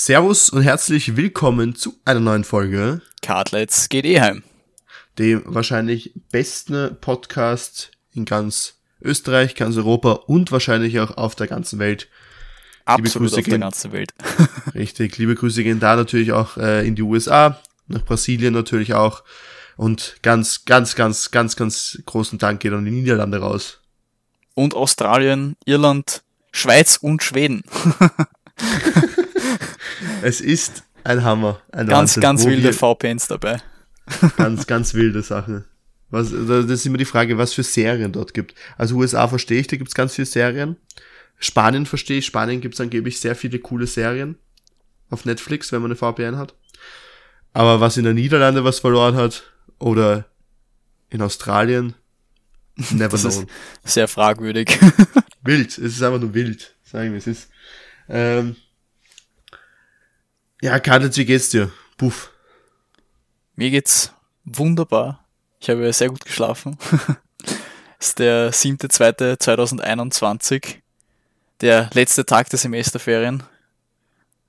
Servus und herzlich willkommen zu einer neuen Folge. Cartlets geht eh heim. Dem wahrscheinlich besten Podcast in ganz Österreich, ganz Europa und wahrscheinlich auch auf der ganzen Welt. Absolut auf gehen, der ganzen Welt. richtig, liebe Grüße gehen da natürlich auch äh, in die USA, nach Brasilien natürlich auch. Und ganz, ganz, ganz, ganz, ganz großen Dank geht an die Niederlande raus. Und Australien, Irland, Schweiz und Schweden. es ist ein Hammer. Ein ganz, Wahnsinn, ganz wilde VPNs dabei. ganz, ganz wilde Sachen. Was, das ist immer die Frage, was für Serien dort gibt. Also USA verstehe ich, da gibt es ganz viele Serien. Spanien verstehe ich, Spanien gibt es angeblich sehr viele coole Serien auf Netflix, wenn man eine VPN hat. Aber was in der Niederlande was verloren hat, oder in Australien, never das known. Ist sehr fragwürdig. wild, es ist einfach nur wild, sagen wir es ist. Ähm, ja, Karl, wie geht's dir? Puff. Mir geht's wunderbar. Ich habe sehr gut geschlafen. Es ist der 7.2.2021, der letzte Tag der Semesterferien.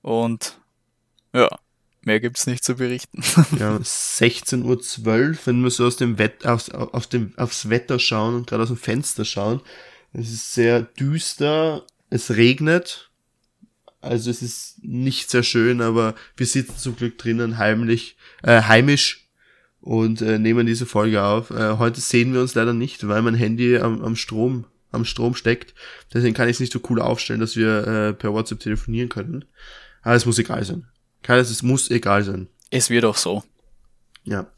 Und ja, mehr gibt's nicht zu berichten. Ja, 16.12 Uhr, wenn wir so aus dem Wett aufs, auf dem, aufs Wetter schauen und gerade aus dem Fenster schauen. Es ist sehr düster, es regnet, also es ist nicht sehr schön, aber wir sitzen zum Glück drinnen heimlich, äh, heimisch und äh, nehmen diese Folge auf. Äh, heute sehen wir uns leider nicht, weil mein Handy am, am Strom am Strom steckt. Deswegen kann ich es nicht so cool aufstellen, dass wir äh, per WhatsApp telefonieren können. Aber es muss egal sein. Keines, es muss egal sein. Es wird auch so. Ja.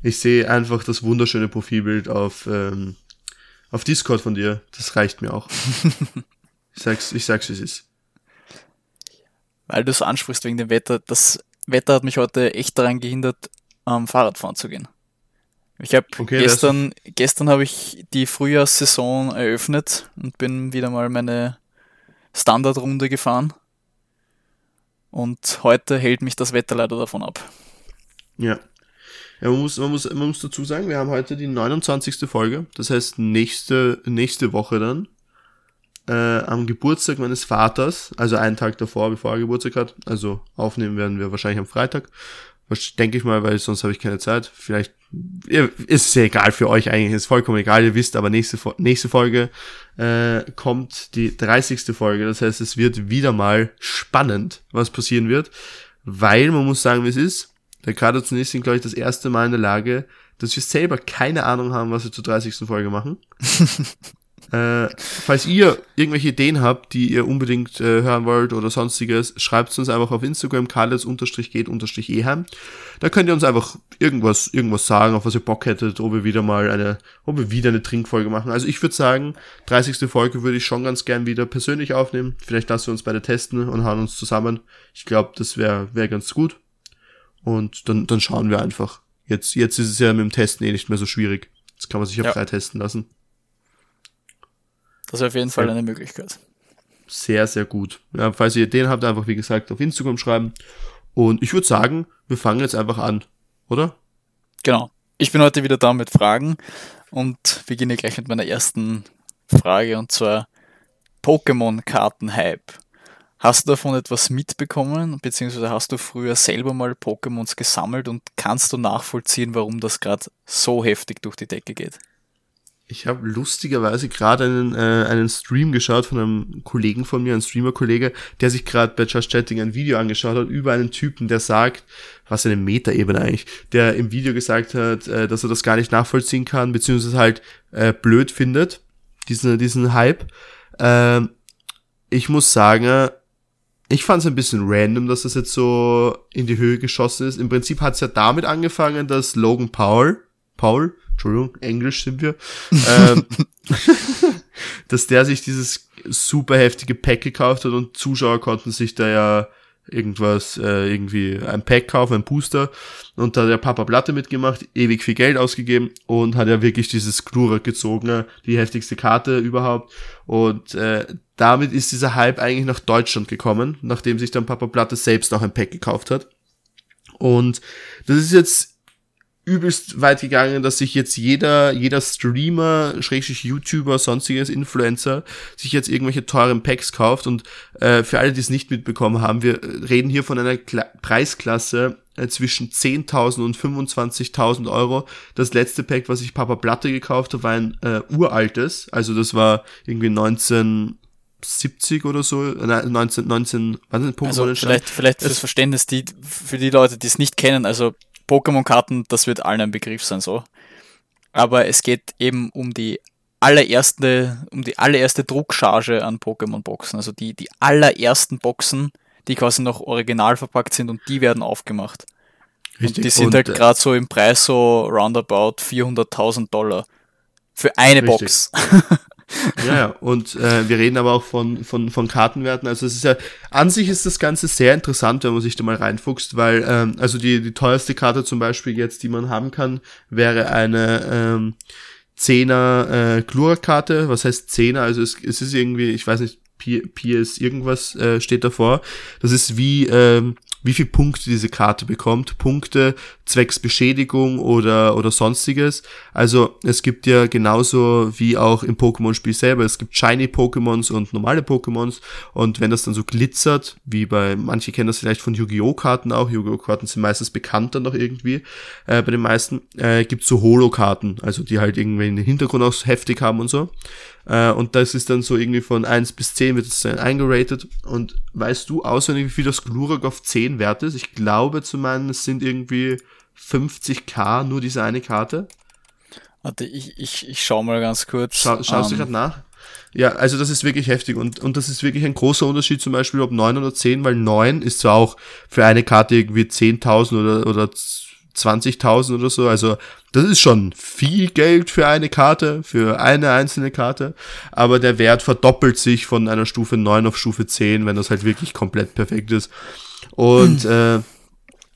Ich sehe einfach das wunderschöne Profilbild auf, ähm, auf Discord von dir. Das reicht mir auch. ich sag's, ich sag's, wie es ist weil du es ansprichst wegen dem Wetter. Das Wetter hat mich heute echt daran gehindert, am Fahrradfahren zu gehen. Ich habe okay, gestern, gestern habe ich die Frühjahrssaison eröffnet und bin wieder mal meine Standardrunde gefahren. Und heute hält mich das Wetter leider davon ab. Ja. Ja, man muss, man muss, man muss dazu sagen, wir haben heute die 29. Folge. Das heißt, nächste, nächste Woche dann äh, am Geburtstag meines Vaters, also einen Tag davor, bevor er Geburtstag hat. Also aufnehmen werden wir wahrscheinlich am Freitag. Denke ich mal, weil sonst habe ich keine Zeit. Vielleicht ist es ja egal für euch eigentlich, ist vollkommen egal, ihr wisst, aber nächste, nächste Folge äh, kommt die 30. Folge. Das heißt, es wird wieder mal spannend, was passieren wird, weil man muss sagen, wie es ist. Der Kader zunächst sind, glaube ich, das erste Mal in der Lage, dass wir selber keine Ahnung haben, was wir zur 30. Folge machen. Äh, falls ihr irgendwelche Ideen habt, die ihr unbedingt äh, hören wollt oder sonstiges, schreibt uns einfach auf Instagram, karles-geht-eheim. Da könnt ihr uns einfach irgendwas, irgendwas sagen, auf was ihr Bock hättet, ob wir wieder mal eine, ob wir wieder eine Trinkfolge machen. Also ich würde sagen, 30. Folge würde ich schon ganz gern wieder persönlich aufnehmen. Vielleicht lassen wir uns beide testen und hauen uns zusammen. Ich glaube, das wäre wär ganz gut. Und dann, dann schauen wir einfach. Jetzt, jetzt ist es ja mit dem Testen eh nicht mehr so schwierig. Jetzt kann man sich ja. drei testen lassen. Das ist auf jeden Fall eine Möglichkeit. Sehr, sehr gut. Ja, falls ihr Ideen habt, einfach wie gesagt auf Instagram schreiben. Und ich würde sagen, wir fangen jetzt einfach an, oder? Genau. Ich bin heute wieder da mit Fragen und beginne gleich mit meiner ersten Frage und zwar Pokémon-Karten-Hype. Hast du davon etwas mitbekommen, beziehungsweise hast du früher selber mal Pokémons gesammelt und kannst du nachvollziehen, warum das gerade so heftig durch die Decke geht? Ich habe lustigerweise gerade einen, äh, einen Stream geschaut von einem Kollegen von mir, einem Streamer-Kollege, der sich gerade bei Just Chatting ein Video angeschaut hat über einen Typen, der sagt, was eine Metaebene eigentlich, der im Video gesagt hat, äh, dass er das gar nicht nachvollziehen kann, beziehungsweise halt äh, blöd findet, diesen, diesen Hype. Äh, ich muss sagen, ich fand es ein bisschen random, dass das jetzt so in die Höhe geschossen ist. Im Prinzip hat es ja damit angefangen, dass Logan Paul, Paul, Entschuldigung, Englisch sind wir, ähm, dass der sich dieses super heftige Pack gekauft hat und Zuschauer konnten sich da ja irgendwas, äh, irgendwie ein Pack kaufen, ein Booster. Und da hat der Papa Platte mitgemacht, ewig viel Geld ausgegeben und hat ja wirklich dieses Glurak gezogen, die heftigste Karte überhaupt. Und äh, damit ist dieser Hype eigentlich nach Deutschland gekommen, nachdem sich dann Papa Platte selbst auch ein Pack gekauft hat. Und das ist jetzt übelst weit gegangen, dass sich jetzt jeder, jeder Streamer, Schrägstrich YouTuber, sonstiges Influencer, sich jetzt irgendwelche teuren Packs kauft. Und äh, für alle, die es nicht mitbekommen haben, wir reden hier von einer Kla Preisklasse äh, zwischen 10.000 und 25.000 Euro. Das letzte Pack, was ich Papa Platte gekauft habe, war ein äh, uraltes, also das war irgendwie 19 70 oder so, nein, 19, 19, was ist Pokémon also vielleicht, vielleicht fürs Verständnis, die, für die Leute, die es nicht kennen, also Pokémon-Karten, das wird allen ein Begriff sein, so. Aber es geht eben um die allererste, um die allererste Druckcharge an Pokémon-Boxen. Also die, die allerersten Boxen, die quasi noch original verpackt sind und die werden aufgemacht. Richtig. Und die sind und, halt äh, gerade so im Preis so roundabout 400.000 Dollar. Für eine richtig. Box. Ja, ja. und äh, wir reden aber auch von, von, von Kartenwerten. Also es ist ja, an sich ist das Ganze sehr interessant, wenn man sich da mal reinfuchst, weil, ähm, also die, die teuerste Karte zum Beispiel jetzt, die man haben kann, wäre eine ähm, 10er äh, Glura-Karte. Was heißt 10er? Also es, es ist irgendwie, ich weiß nicht, PS irgendwas äh, steht davor. Das ist wie ähm, wie viel Punkte diese Karte bekommt. Punkte zwecks Beschädigung oder, oder sonstiges. Also es gibt ja genauso wie auch im Pokémon-Spiel selber, es gibt Shiny Pokémons und normale Pokémons und wenn das dann so glitzert, wie bei, manche kennen das vielleicht von Yu-Gi-Oh! Karten auch, Yu-Gi-Oh! Karten sind meistens bekannt dann noch irgendwie, äh, bei den meisten, äh, gibt so Holo-Karten, also die halt irgendwie einen Hintergrund auch heftig haben und so. Äh, und das ist dann so irgendwie von 1 bis 10 wird es dann eingeratet. Und weißt du auswendig, wie viel das Glurak auf 10 wert ist? Ich glaube zu meinen, es sind irgendwie 50k nur diese eine Karte. Warte, ich, ich, ich schau mal ganz kurz. Schau, schaust um, du ähm, gerade nach? Ja, also das ist wirklich heftig und, und das ist wirklich ein großer Unterschied zum Beispiel ob 9 oder 10, weil 9 ist zwar auch für eine Karte irgendwie 10.000 oder, oder 20.000 oder so. Also das ist schon viel Geld für eine Karte, für eine einzelne Karte. Aber der Wert verdoppelt sich von einer Stufe 9 auf Stufe 10, wenn das halt wirklich komplett perfekt ist. Und äh,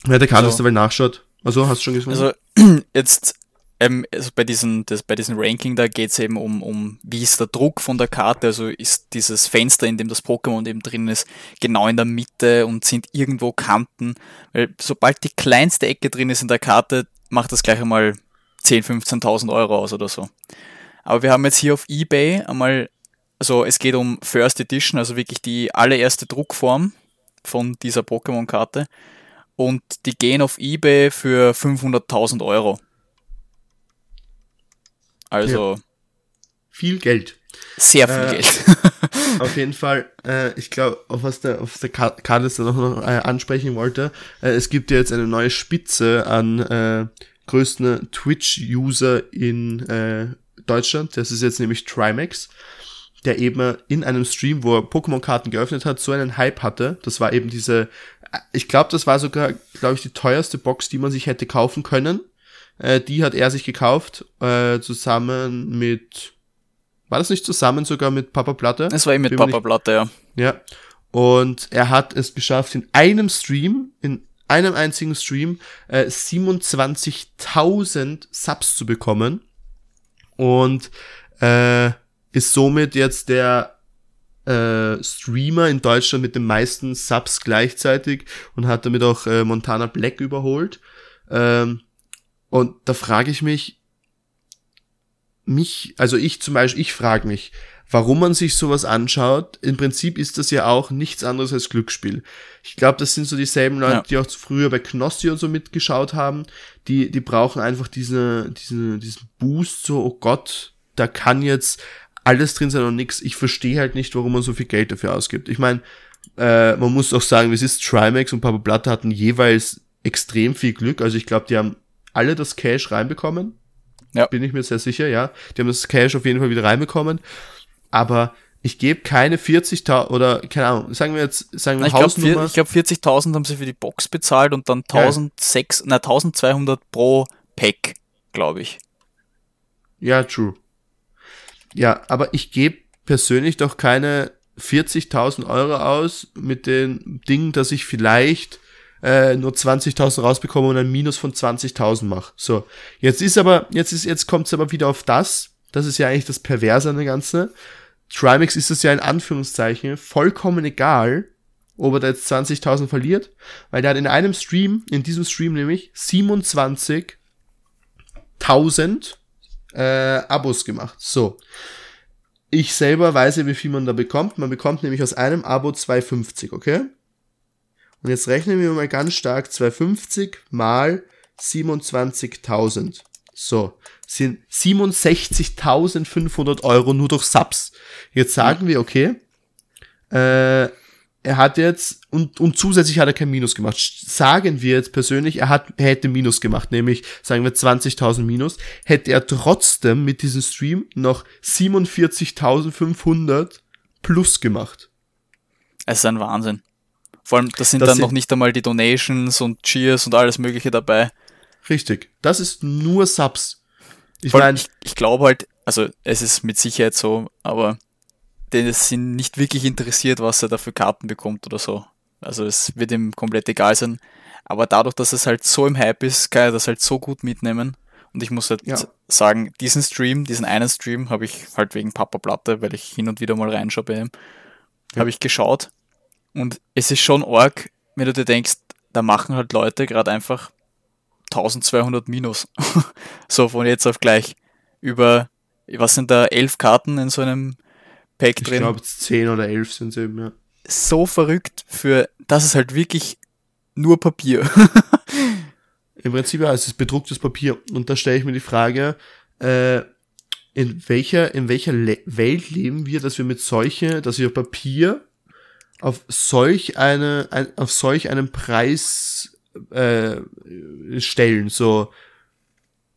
wer der Karte so. nachschaut. Also hast du schon gesehen? Also jetzt ähm, also bei diesem, das, bei diesem Ranking, da geht es eben um, um, wie ist der Druck von der Karte, also ist dieses Fenster, in dem das Pokémon eben drin ist, genau in der Mitte und sind irgendwo Kanten, weil sobald die kleinste Ecke drin ist in der Karte, macht das gleich einmal 10.000, 15.000 Euro aus oder so. Aber wir haben jetzt hier auf Ebay einmal, also es geht um First Edition, also wirklich die allererste Druckform von dieser Pokémon-Karte und die gehen auf Ebay für 500.000 Euro. Also. Ja. Viel Geld. Sehr viel äh, Geld. auf jeden Fall, äh, ich glaube, auf was der, auf der Karte jetzt noch, äh, ansprechen wollte, äh, es gibt ja jetzt eine neue Spitze an äh, größten Twitch-User in äh, Deutschland. Das ist jetzt nämlich Trimax, der eben in einem Stream, wo er Pokémon-Karten geöffnet hat, so einen Hype hatte. Das war eben diese, ich glaube, das war sogar, glaube ich, die teuerste Box, die man sich hätte kaufen können. Äh, die hat er sich gekauft, äh, zusammen mit, war das nicht zusammen sogar mit Papa Platte? Es war eben mit Papa Platte, ja. Ja. Und er hat es geschafft, in einem Stream, in einem einzigen Stream, äh, 27.000 Subs zu bekommen. Und äh, ist somit jetzt der äh, Streamer in Deutschland mit den meisten Subs gleichzeitig und hat damit auch äh, Montana Black überholt. Ähm, und da frage ich mich, mich, also ich zum Beispiel, ich frage mich, warum man sich sowas anschaut. Im Prinzip ist das ja auch nichts anderes als Glücksspiel. Ich glaube, das sind so dieselben Leute, ja. die auch früher bei Knossi und so mitgeschaut haben. Die, die brauchen einfach diese, diese, diesen Boost, so, oh Gott, da kann jetzt alles drin sein und nix. Ich verstehe halt nicht, warum man so viel Geld dafür ausgibt. Ich meine, äh, man muss auch sagen, es ist Trimax und Papa Blatt hatten jeweils extrem viel Glück. Also ich glaube, die haben alle das Cash reinbekommen. Ja. Bin ich mir sehr sicher, ja. Die haben das Cash auf jeden Fall wieder reinbekommen. Aber ich gebe keine 40.000 oder keine Ahnung, sagen wir jetzt, sagen wir ich Hausnummer. ich glaube 40.000 haben sie für die Box bezahlt und dann 1600, na, 1200 pro Pack, glaube ich. Ja, true. Ja, aber ich gebe persönlich doch keine 40.000 Euro aus mit dem Ding, dass ich vielleicht äh, nur 20.000 rausbekomme und ein Minus von 20.000 mache. So, jetzt ist aber, jetzt ist, jetzt kommt es aber wieder auf das, das ist ja eigentlich das Perverse an der Ganze. Trimax ist es ja in Anführungszeichen vollkommen egal, ob er da jetzt 20.000 verliert, weil der hat in einem Stream, in diesem Stream nämlich 27 1000 äh, Abos gemacht. So. Ich selber weiß ja, wie viel man da bekommt. Man bekommt nämlich aus einem Abo 2,50, okay? Und jetzt rechnen wir mal ganz stark 250 mal 27.000. So, sind 67.500 Euro nur durch Subs. Jetzt sagen wir, okay, äh, er hat jetzt, und, und zusätzlich hat er kein Minus gemacht. Sagen wir jetzt persönlich, er, hat, er hätte Minus gemacht, nämlich, sagen wir 20.000 Minus, hätte er trotzdem mit diesem Stream noch 47.500 plus gemacht. Es ist ein Wahnsinn. Vor allem, das sind das dann sind, noch nicht einmal die Donations und Cheers und alles Mögliche dabei. Richtig. Das ist nur Subs. Ich meine, ich, ich glaube halt, also es ist mit Sicherheit so, aber denn sind nicht wirklich interessiert, was er da für Karten bekommt oder so. Also es wird ihm komplett egal sein. Aber dadurch, dass es halt so im Hype ist, kann er das halt so gut mitnehmen. Und ich muss halt ja. sagen, diesen Stream, diesen einen Stream, habe ich halt wegen Papa Platte, weil ich hin und wieder mal reinschaue bei ihm, ja. habe ich geschaut. Und es ist schon arg, wenn du dir denkst, da machen halt Leute gerade einfach 1200 Minus. so von jetzt auf gleich. Über, was sind da, elf Karten in so einem Pack ich drin. Ich glaube, 10 oder 11 sind es eben, ja. So verrückt für, das ist halt wirklich nur Papier. Im Prinzip ja, es ist bedrucktes Papier. Und da stelle ich mir die Frage, äh, in welcher, in welcher Le Welt leben wir, dass wir mit solche, dass wir Papier auf solch eine, ein, auf solch einen Preis äh, stellen. So,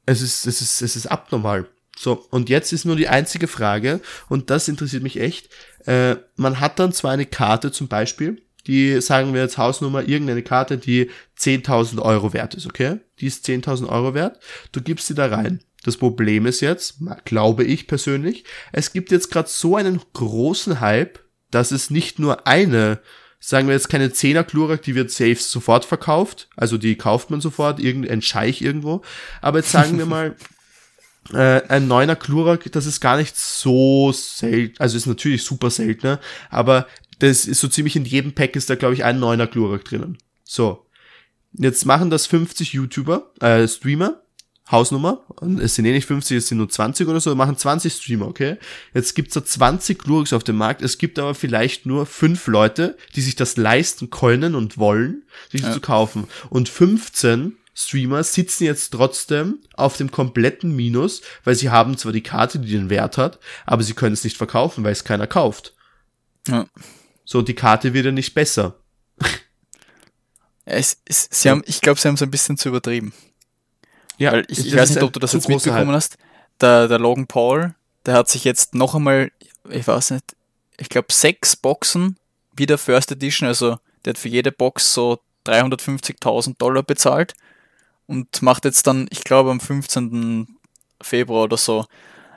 es ist, es ist, es ist abnormal. So, und jetzt ist nur die einzige Frage, und das interessiert mich echt. Äh, man hat dann zwar eine Karte zum Beispiel, die sagen wir jetzt Hausnummer, irgendeine Karte, die 10.000 Euro wert ist, okay? Die ist 10.000 Euro wert. Du gibst sie da rein. Das Problem ist jetzt, glaube ich persönlich, es gibt jetzt gerade so einen großen Hype, dass es nicht nur eine, sagen wir jetzt keine Zehner Glurak, die wird safe sofort verkauft, also die kauft man sofort, irgendein Scheich irgendwo, aber jetzt sagen wir mal, äh, ein neuner Glurak, das ist gar nicht so selten, also ist natürlich super selten, ne? aber das ist so ziemlich in jedem Pack ist da, glaube ich, ein neuner Glurak drinnen. So. Jetzt machen das 50 YouTuber, äh, Streamer, Hausnummer, und es sind eh nicht 50, es sind nur 20 oder so, machen 20 Streamer, okay? Jetzt gibt's da 20 Glurks auf dem Markt, es gibt aber vielleicht nur fünf Leute, die sich das leisten können und wollen, sich ja. zu kaufen. Und 15 Streamer sitzen jetzt trotzdem auf dem kompletten Minus, weil sie haben zwar die Karte, die den Wert hat, aber sie können es nicht verkaufen, weil es keiner kauft. Ja. So, die Karte wird ja nicht besser. Es, es, sie haben, ich glaube, sie haben es ein bisschen zu übertrieben. Ja, weil ich, ich weiß nicht, ob du das jetzt mitbekommen Hype. hast. Der, der Logan Paul, der hat sich jetzt noch einmal, ich weiß nicht, ich glaube, sechs Boxen wieder First Edition, also der hat für jede Box so 350.000 Dollar bezahlt und macht jetzt dann, ich glaube am 15. Februar oder so,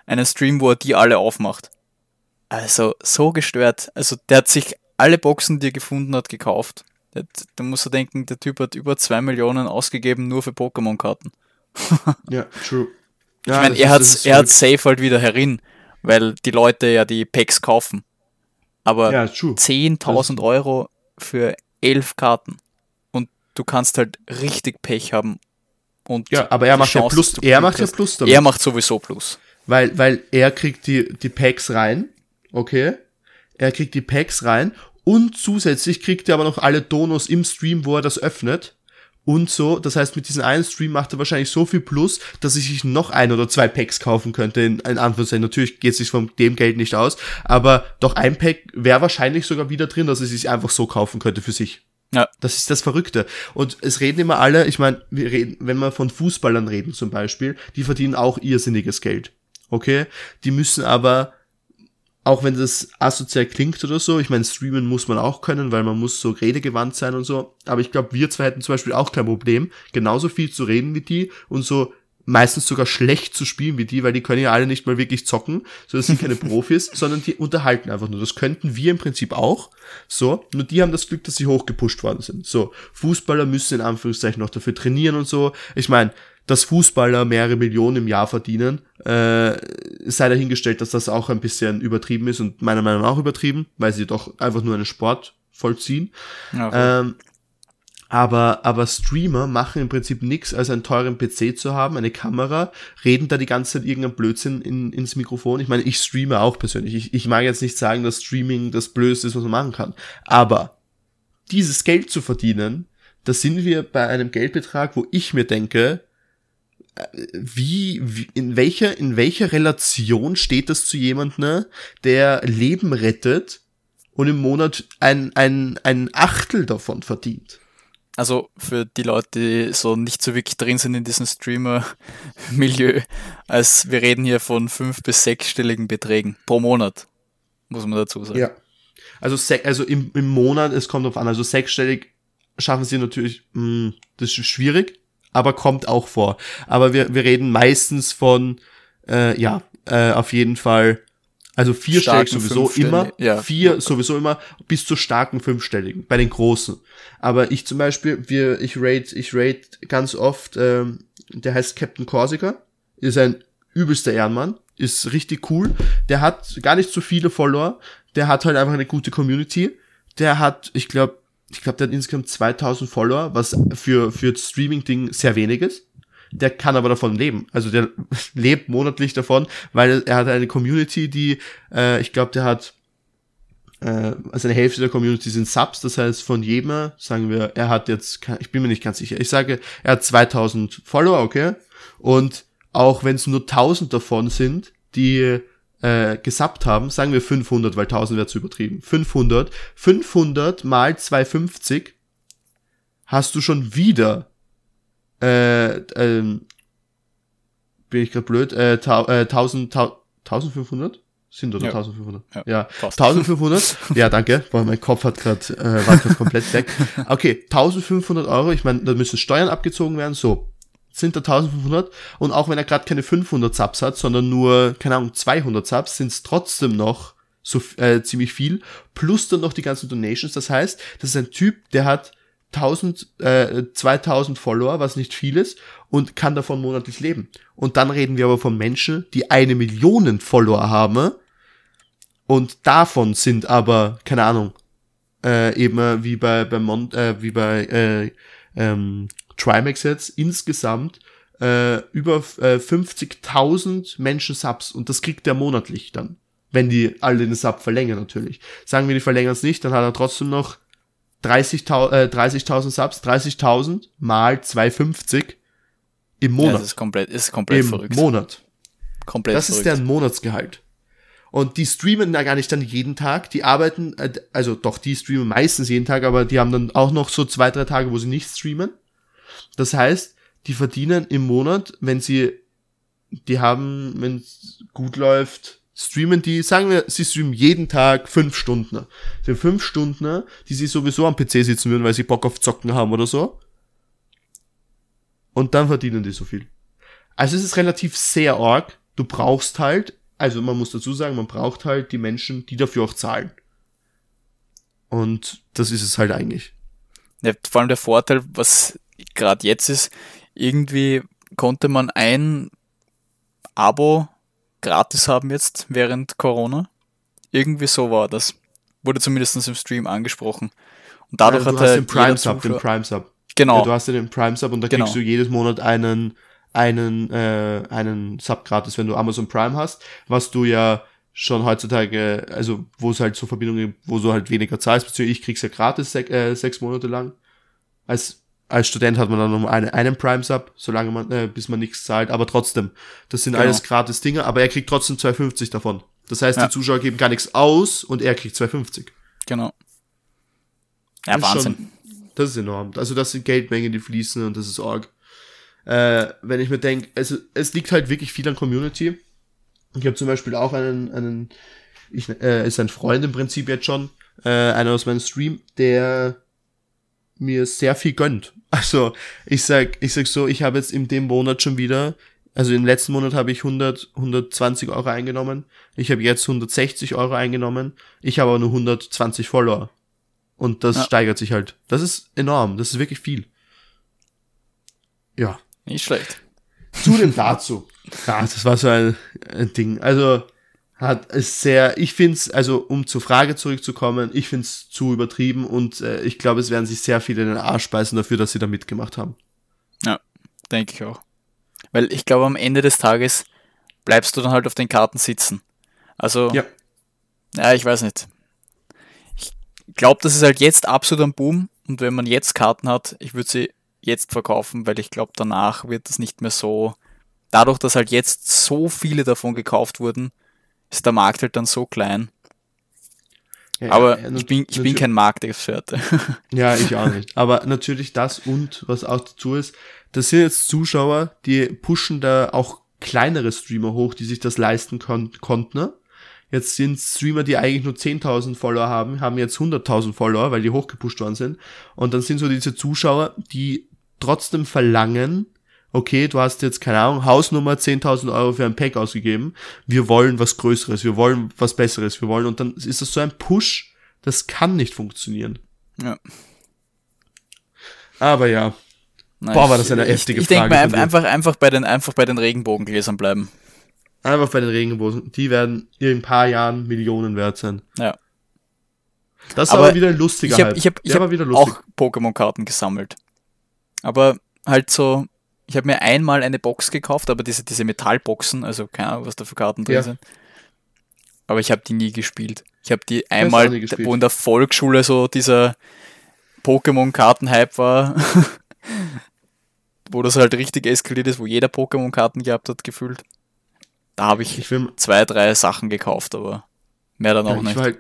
einen Stream, wo er die alle aufmacht. Also so gestört. Also der hat sich alle Boxen, die er gefunden hat, gekauft. Da muss er denken, der Typ hat über 2 Millionen ausgegeben nur für Pokémon-Karten. ja, true. Ja, ich meine, er, hat, er hat safe halt wieder herin, weil die Leute ja die Packs kaufen. Aber ja, 10.000 Euro für 11 Karten. Und du kannst halt richtig Pech haben und ja, aber er macht Chance, ja Plus, er macht ja Plus damit. Er macht sowieso Plus. Weil, weil er kriegt die, die Packs rein, okay? Er kriegt die Packs rein und zusätzlich kriegt er aber noch alle Donos im Stream, wo er das öffnet. Und so, das heißt, mit diesem einen Stream macht er wahrscheinlich so viel Plus, dass ich sich noch ein oder zwei Packs kaufen könnte, in, in Anführungszeichen. Natürlich geht es sich von dem Geld nicht aus, aber doch ein Pack wäre wahrscheinlich sogar wieder drin, dass er sich einfach so kaufen könnte für sich. Ja. Das ist das Verrückte. Und es reden immer alle, ich meine, wir reden, wenn wir von Fußballern reden zum Beispiel, die verdienen auch irrsinniges Geld. Okay? Die müssen aber, auch wenn das asozial klingt oder so, ich meine, streamen muss man auch können, weil man muss so redegewandt sein und so. Aber ich glaube, wir zwei hätten zum Beispiel auch kein Problem, genauso viel zu reden wie die und so meistens sogar schlecht zu spielen wie die, weil die können ja alle nicht mal wirklich zocken, so das sind keine Profis, sondern die unterhalten einfach nur. Das könnten wir im Prinzip auch. So, nur die haben das Glück, dass sie hochgepusht worden sind. So, Fußballer müssen in Anführungszeichen noch dafür trainieren und so. Ich meine, dass Fußballer mehrere Millionen im Jahr verdienen, äh, sei dahingestellt, dass das auch ein bisschen übertrieben ist und meiner Meinung nach auch übertrieben, weil sie doch einfach nur einen Sport vollziehen. Okay. Ähm, Aber, aber Streamer machen im Prinzip nichts, als einen teuren PC zu haben, eine Kamera, reden da die ganze Zeit irgendein Blödsinn in, ins Mikrofon. Ich meine, ich streame auch persönlich. Ich, ich mag jetzt nicht sagen, dass Streaming das Blödste ist, was man machen kann. Aber dieses Geld zu verdienen, da sind wir bei einem Geldbetrag, wo ich mir denke, wie, wie in welcher, in welcher Relation steht das zu jemandem, der Leben rettet und im Monat ein, ein, ein Achtel davon verdient? also für die Leute, die so nicht so wirklich drin sind in diesem Streamer-Milieu, als wir reden hier von fünf- bis sechsstelligen Beträgen pro Monat, muss man dazu sagen. Ja. Also, also im, im Monat, es kommt drauf an, also sechsstellig schaffen sie natürlich, mh, hm, das ist schwierig, aber kommt auch vor. Aber wir, wir reden meistens von, äh, ja, äh, auf jeden Fall also vierstellig sowieso immer, ja. vier sowieso immer, bis zu starken fünfstelligen, bei den großen. Aber ich zum Beispiel, wir, ich rate, ich rate ganz oft, ähm, der heißt Captain Corsica, ist ein übelster Ehrenmann, ist richtig cool. Der hat gar nicht so viele Follower, der hat halt einfach eine gute Community. Der hat, ich glaube, ich glaube, der hat insgesamt 2000 Follower, was für, für Streaming-Ding sehr wenig ist der kann aber davon leben. Also der lebt monatlich davon, weil er hat eine Community, die, äh, ich glaube, der hat, äh, also eine Hälfte der Community sind Subs, das heißt von jedem, sagen wir, er hat jetzt, ich bin mir nicht ganz sicher, ich sage, er hat 2000 Follower, okay? Und auch wenn es nur 1000 davon sind, die äh, gesubbt haben, sagen wir 500, weil 1000 wäre zu übertrieben. 500, 500 mal 250 hast du schon wieder äh, ähm, bin ich gerade blöd, äh, ta äh, 1000, 1500? Sind oder ja. 1500? Ja, ja. 1500? ja, danke. Boah, mein Kopf hat gerade äh, war grad komplett weg. Okay, 1500 Euro. Ich meine, da müssen Steuern abgezogen werden. So, sind da 1500 und auch wenn er gerade keine 500 Subs hat, sondern nur, keine Ahnung, 200 Subs, sind es trotzdem noch so äh, ziemlich viel, plus dann noch die ganzen Donations. Das heißt, das ist ein Typ, der hat 1000, äh, 2000 Follower, was nicht viel ist, und kann davon monatlich leben. Und dann reden wir aber von Menschen, die eine Million Follower haben, und davon sind aber, keine Ahnung, äh, eben wie bei, bei Mon äh, wie bei äh, ähm, Trimax jetzt, insgesamt äh, über äh, 50.000 Menschen Subs und das kriegt er monatlich dann. Wenn die alle den Sub verlängern natürlich. Sagen wir, die verlängern es nicht, dann hat er trotzdem noch 30.000 äh, 30 Subs, 30.000 mal 250 im Monat. Ja, das ist komplett, ist komplett Im verrückt. Monat. Komplett Das verrückt. ist deren Monatsgehalt. Und die streamen da gar nicht dann jeden Tag, die arbeiten, äh, also doch, die streamen meistens jeden Tag, aber die haben dann auch noch so zwei, drei Tage, wo sie nicht streamen. Das heißt, die verdienen im Monat, wenn sie, die haben, wenn es gut läuft, streamen die, sagen wir, sie streamen jeden Tag fünf Stunden. sind fünf Stunden, die sie sowieso am PC sitzen würden, weil sie Bock auf Zocken haben oder so. Und dann verdienen die so viel. Also es ist relativ sehr arg. Du brauchst halt, also man muss dazu sagen, man braucht halt die Menschen, die dafür auch zahlen. Und das ist es halt eigentlich. Ja, vor allem der Vorteil, was gerade jetzt ist, irgendwie konnte man ein Abo gratis haben jetzt während Corona. Irgendwie so war das. Wurde zumindest im Stream angesprochen. Und dadurch ja, du hat hast den Prime Sub, den Prime Sub. Genau. Ja, du hast ja den Prime Sub und da genau. kriegst du jedes Monat einen einen äh, einen Sub gratis, wenn du Amazon Prime hast, was du ja schon heutzutage, also wo es halt so Verbindungen, wo du halt weniger zahlst, beziehungsweise ich krieg's ja gratis sech, äh, sechs Monate lang als als Student hat man dann noch eine, einen Prime-Sub, solange man, äh, bis man nichts zahlt, aber trotzdem, das sind genau. alles gratis Dinge, aber er kriegt trotzdem 2,50 davon. Das heißt, ja. die Zuschauer geben gar nichts aus und er kriegt 2,50. Genau. Ja, das Wahnsinn. Schon, das ist enorm. Also das sind Geldmengen, die fließen und das ist arg. Äh, wenn ich mir denke, also es liegt halt wirklich viel an Community. Ich habe zum Beispiel auch einen, einen, ich, äh, ist ein Freund im Prinzip jetzt schon, äh, einer aus meinem Stream, der mir sehr viel gönnt. Also ich sag, ich sag so, ich habe jetzt in dem Monat schon wieder, also im letzten Monat habe ich 100, 120 Euro eingenommen. Ich habe jetzt 160 Euro eingenommen. Ich habe aber nur 120 Follower. Und das ja. steigert sich halt. Das ist enorm. Das ist wirklich viel. Ja. Nicht schlecht. Zudem dazu. Ja, das war so ein, ein Ding. Also, hat es sehr, ich finde es, also um zur Frage zurückzukommen, ich finde es zu übertrieben und äh, ich glaube, es werden sich sehr viele in den Arsch beißen dafür, dass sie da mitgemacht haben. Ja, denke ich auch. Weil ich glaube, am Ende des Tages bleibst du dann halt auf den Karten sitzen. Also, ja, ja ich weiß nicht. Ich glaube, das ist halt jetzt absolut ein Boom und wenn man jetzt Karten hat, ich würde sie jetzt verkaufen, weil ich glaube, danach wird das nicht mehr so. Dadurch, dass halt jetzt so viele davon gekauft wurden, ist der Markt halt dann so klein. Ja, Aber ja, ich, bin, ich bin kein Marktexperte. Ja, ich auch nicht. Aber natürlich das und was auch dazu ist, das sind jetzt Zuschauer, die pushen da auch kleinere Streamer hoch, die sich das leisten kon konnten. Ne? Jetzt sind Streamer, die eigentlich nur 10.000 Follower haben, haben jetzt 100.000 Follower, weil die hochgepusht worden sind. Und dann sind so diese Zuschauer, die trotzdem verlangen, okay, du hast jetzt, keine Ahnung, Hausnummer 10.000 Euro für ein Pack ausgegeben, wir wollen was Größeres, wir wollen was Besseres, wir wollen, und dann ist das so ein Push, das kann nicht funktionieren. Ja. Aber ja. Nein, Boah, war das eine ich, heftige ich, ich Frage. Ich denke mal, einfach, einfach, bei den, einfach bei den Regenbogengläsern bleiben. Einfach bei den Regenbogen. Die werden in ein paar Jahren Millionen wert sein. Ja. Das ist aber, aber wieder ein lustiger Ich habe ich hab, ich hab auch Pokémon-Karten gesammelt. Aber halt so, ich habe mir einmal eine Box gekauft, aber diese, diese Metallboxen, also keine Ahnung, was da für Karten drin ja. sind. Aber ich habe die nie gespielt. Ich habe die einmal, wo in der Volksschule so dieser Pokémon-Karten-Hype war, wo das halt richtig eskaliert ist, wo jeder Pokémon-Karten gehabt hat, gefühlt. Da habe ich, ich zwei, drei Sachen gekauft, aber mehr dann auch ja, nicht. War halt,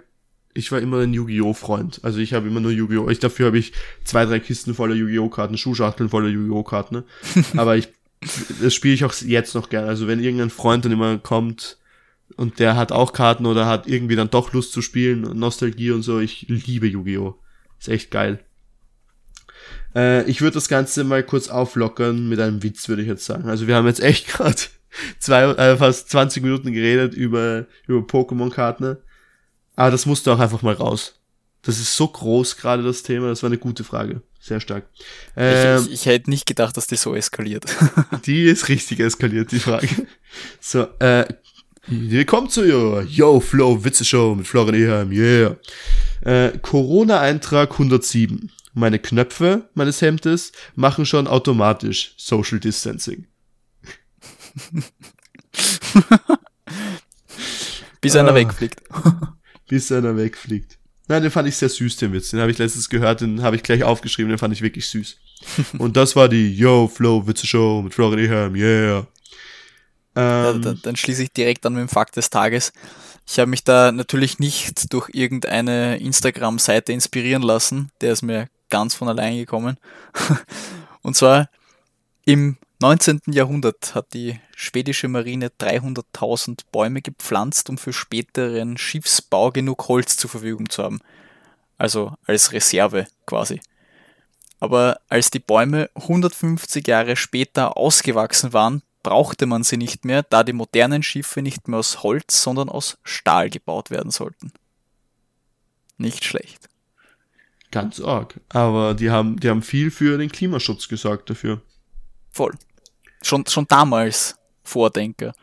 ich war immer ein Yu-Gi-Oh! Freund. Also ich habe immer nur Yu-Gi-Oh! Ich, dafür habe ich zwei, drei Kisten voller Yu-Gi-Oh! Karten, Schuhschachteln voller Yu-Gi-Oh! Karten. Ne? Aber ich, das spiele ich auch jetzt noch gerne. Also wenn irgendein Freund dann immer kommt und der hat auch Karten oder hat irgendwie dann doch Lust zu spielen, Nostalgie und so, ich liebe Yu-Gi-Oh! Ist echt geil. Äh, ich würde das Ganze mal kurz auflockern mit einem Witz, würde ich jetzt sagen. Also wir haben jetzt echt gerade zwei, äh, fast 20 Minuten geredet über, über Pokémon-Karten. Aber das musste auch einfach mal raus. Das ist so groß gerade das Thema, das war eine gute Frage. Sehr stark. Ähm, ich, ich, ich, hätte nicht gedacht, dass die so eskaliert. die ist richtig eskaliert, die Frage. So, äh, willkommen zu your Yo Flow Witze Show mit Florian Eheim, yeah. Äh, Corona-Eintrag 107. Meine Knöpfe meines Hemdes machen schon automatisch Social Distancing. Bis einer ah. wegfliegt. Bis einer wegfliegt. Nein, den fand ich sehr süß, den Witz. Den habe ich letztens gehört, den habe ich gleich aufgeschrieben, den fand ich wirklich süß. Und das war die Yo Flow Witze Show mit Florian Ehem, yeah. Ähm, dann, dann schließe ich direkt an mit dem Fakt des Tages. Ich habe mich da natürlich nicht durch irgendeine Instagram-Seite inspirieren lassen. Der ist mir ganz von allein gekommen. Und zwar im 19. Jahrhundert hat die schwedische Marine 300.000 Bäume gepflanzt, um für späteren Schiffsbau genug Holz zur Verfügung zu haben. Also als Reserve quasi. Aber als die Bäume 150 Jahre später ausgewachsen waren, brauchte man sie nicht mehr, da die modernen Schiffe nicht mehr aus Holz, sondern aus Stahl gebaut werden sollten. Nicht schlecht. Ganz arg. Aber die haben, die haben viel für den Klimaschutz gesorgt dafür. Voll. Schon, schon damals Vordenker.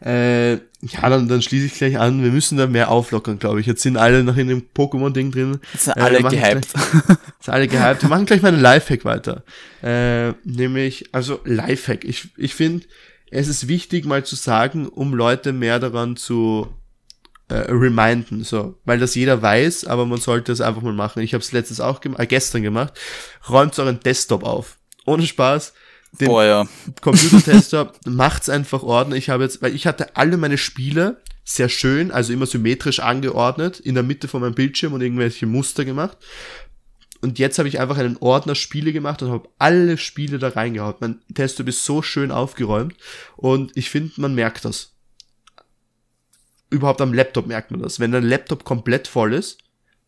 äh, ja, dann, dann schließe ich gleich an. Wir müssen da mehr auflockern, glaube ich. Jetzt sind alle noch in dem Pokémon-Ding drin. Jetzt sind äh, alle gehypt. Gleich, sind alle gehypt. Wir machen gleich mal einen Lifehack weiter. Äh, nämlich, also Lifehack. Ich, ich finde, es ist wichtig, mal zu sagen, um Leute mehr daran zu äh, reminden, so, weil das jeder weiß, aber man sollte es einfach mal machen. Ich habe es letztens auch gem äh, gestern gemacht. Räumt euren Desktop auf ohne Spaß, den Boah, ja. Computertester macht's einfach ordnen. Ich habe jetzt, weil ich hatte alle meine Spiele sehr schön, also immer symmetrisch angeordnet, in der Mitte von meinem Bildschirm und irgendwelche Muster gemacht. Und jetzt habe ich einfach einen Ordner Spiele gemacht und habe alle Spiele da reingehaut. Mein Desktop ist so schön aufgeräumt und ich finde, man merkt das. Überhaupt am Laptop merkt man das. Wenn dein Laptop komplett voll ist,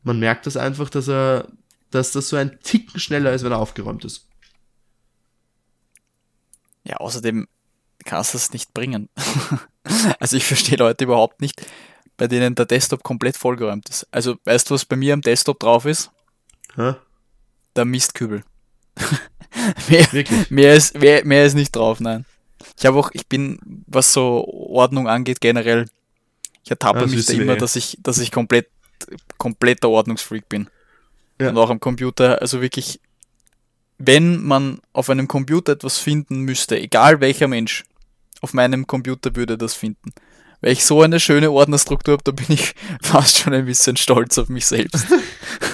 man merkt das einfach, dass er, dass das so ein Ticken schneller ist, wenn er aufgeräumt ist. Ja, außerdem kannst du es nicht bringen. also ich verstehe Leute überhaupt nicht, bei denen der Desktop komplett vollgeräumt ist. Also weißt du, was bei mir am Desktop drauf ist? Hä? Der Mistkübel. mehr, mehr, ist, mehr, mehr ist nicht drauf, nein. Ich habe auch, ich bin, was so Ordnung angeht, generell, ich ertappe ja, mich da immer, eh. dass ich, dass ich komplett, kompletter Ordnungsfreak bin. Ja. Und auch am Computer, also wirklich, wenn man auf einem Computer etwas finden müsste, egal welcher Mensch, auf meinem Computer würde das finden. Weil ich so eine schöne Ordnerstruktur habe, da bin ich fast schon ein bisschen stolz auf mich selbst.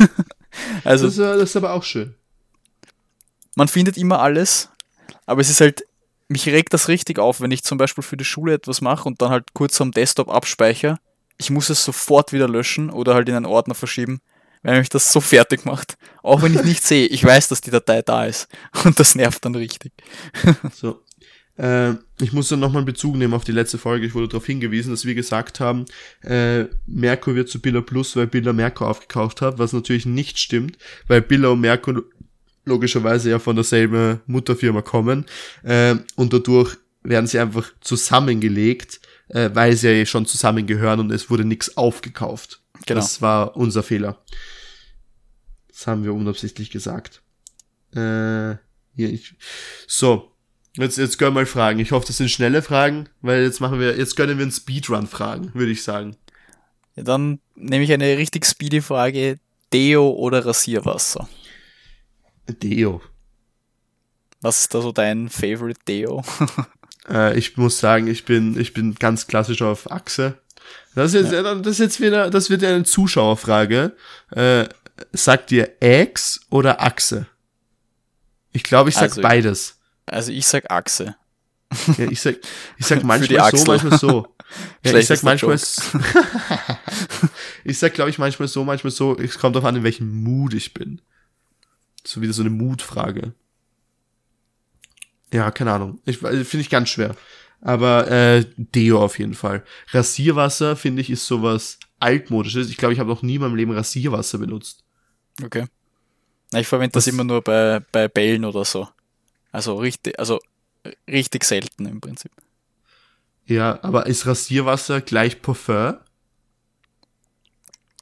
also, das, das ist aber auch schön. Man findet immer alles, aber es ist halt, mich regt das richtig auf, wenn ich zum Beispiel für die Schule etwas mache und dann halt kurz am Desktop abspeichere. Ich muss es sofort wieder löschen oder halt in einen Ordner verschieben, weil mich das so fertig macht. Auch wenn ich nicht sehe, ich weiß, dass die Datei da ist. Und das nervt dann richtig. so. Äh, ich muss dann nochmal Bezug nehmen auf die letzte Folge. Ich wurde darauf hingewiesen, dass wir gesagt haben, äh, Merkur wird zu Billa Plus, weil Billa Merkur aufgekauft hat, was natürlich nicht stimmt, weil Billa und Merkur logischerweise ja von derselben Mutterfirma kommen äh, und dadurch werden sie einfach zusammengelegt, äh, weil sie ja schon zusammengehören und es wurde nichts aufgekauft. Genau. Das war unser Fehler. Das haben wir unabsichtlich gesagt. Äh, hier, ich, so, jetzt, jetzt können wir mal Fragen. Ich hoffe, das sind schnelle Fragen, weil jetzt machen wir, jetzt können wir einen Speedrun-Fragen, würde ich sagen. Ja, dann nehme ich eine richtig speedy Frage. Deo oder Rasierwasser? Deo. Was ist da so dein Favorite Deo? äh, ich muss sagen, ich bin, ich bin ganz klassisch auf Achse. Das ist jetzt, ja. das ist jetzt wieder, das wird eine Zuschauerfrage. Äh, sagt ihr X oder Achse? Ich glaube, ich sag also, beides. Also ich sag Achse. Ja, ich sag, ich sag manchmal so, manchmal so. Ja, ich sag manchmal, ich sag, glaube ich, manchmal so, manchmal so. Es kommt darauf an, in welchem Mood ich bin. So wieder so eine Mutfrage. Ja, keine Ahnung. Ich also, finde ich ganz schwer. Aber äh, Deo auf jeden Fall. Rasierwasser finde ich ist sowas altmodisches. Ich glaube, ich habe noch nie in meinem Leben Rasierwasser benutzt. Okay. Ich verwende das, das immer nur bei, bei Bällen oder so. Also richtig, also richtig selten im Prinzip. Ja, aber ist Rasierwasser gleich Parfum?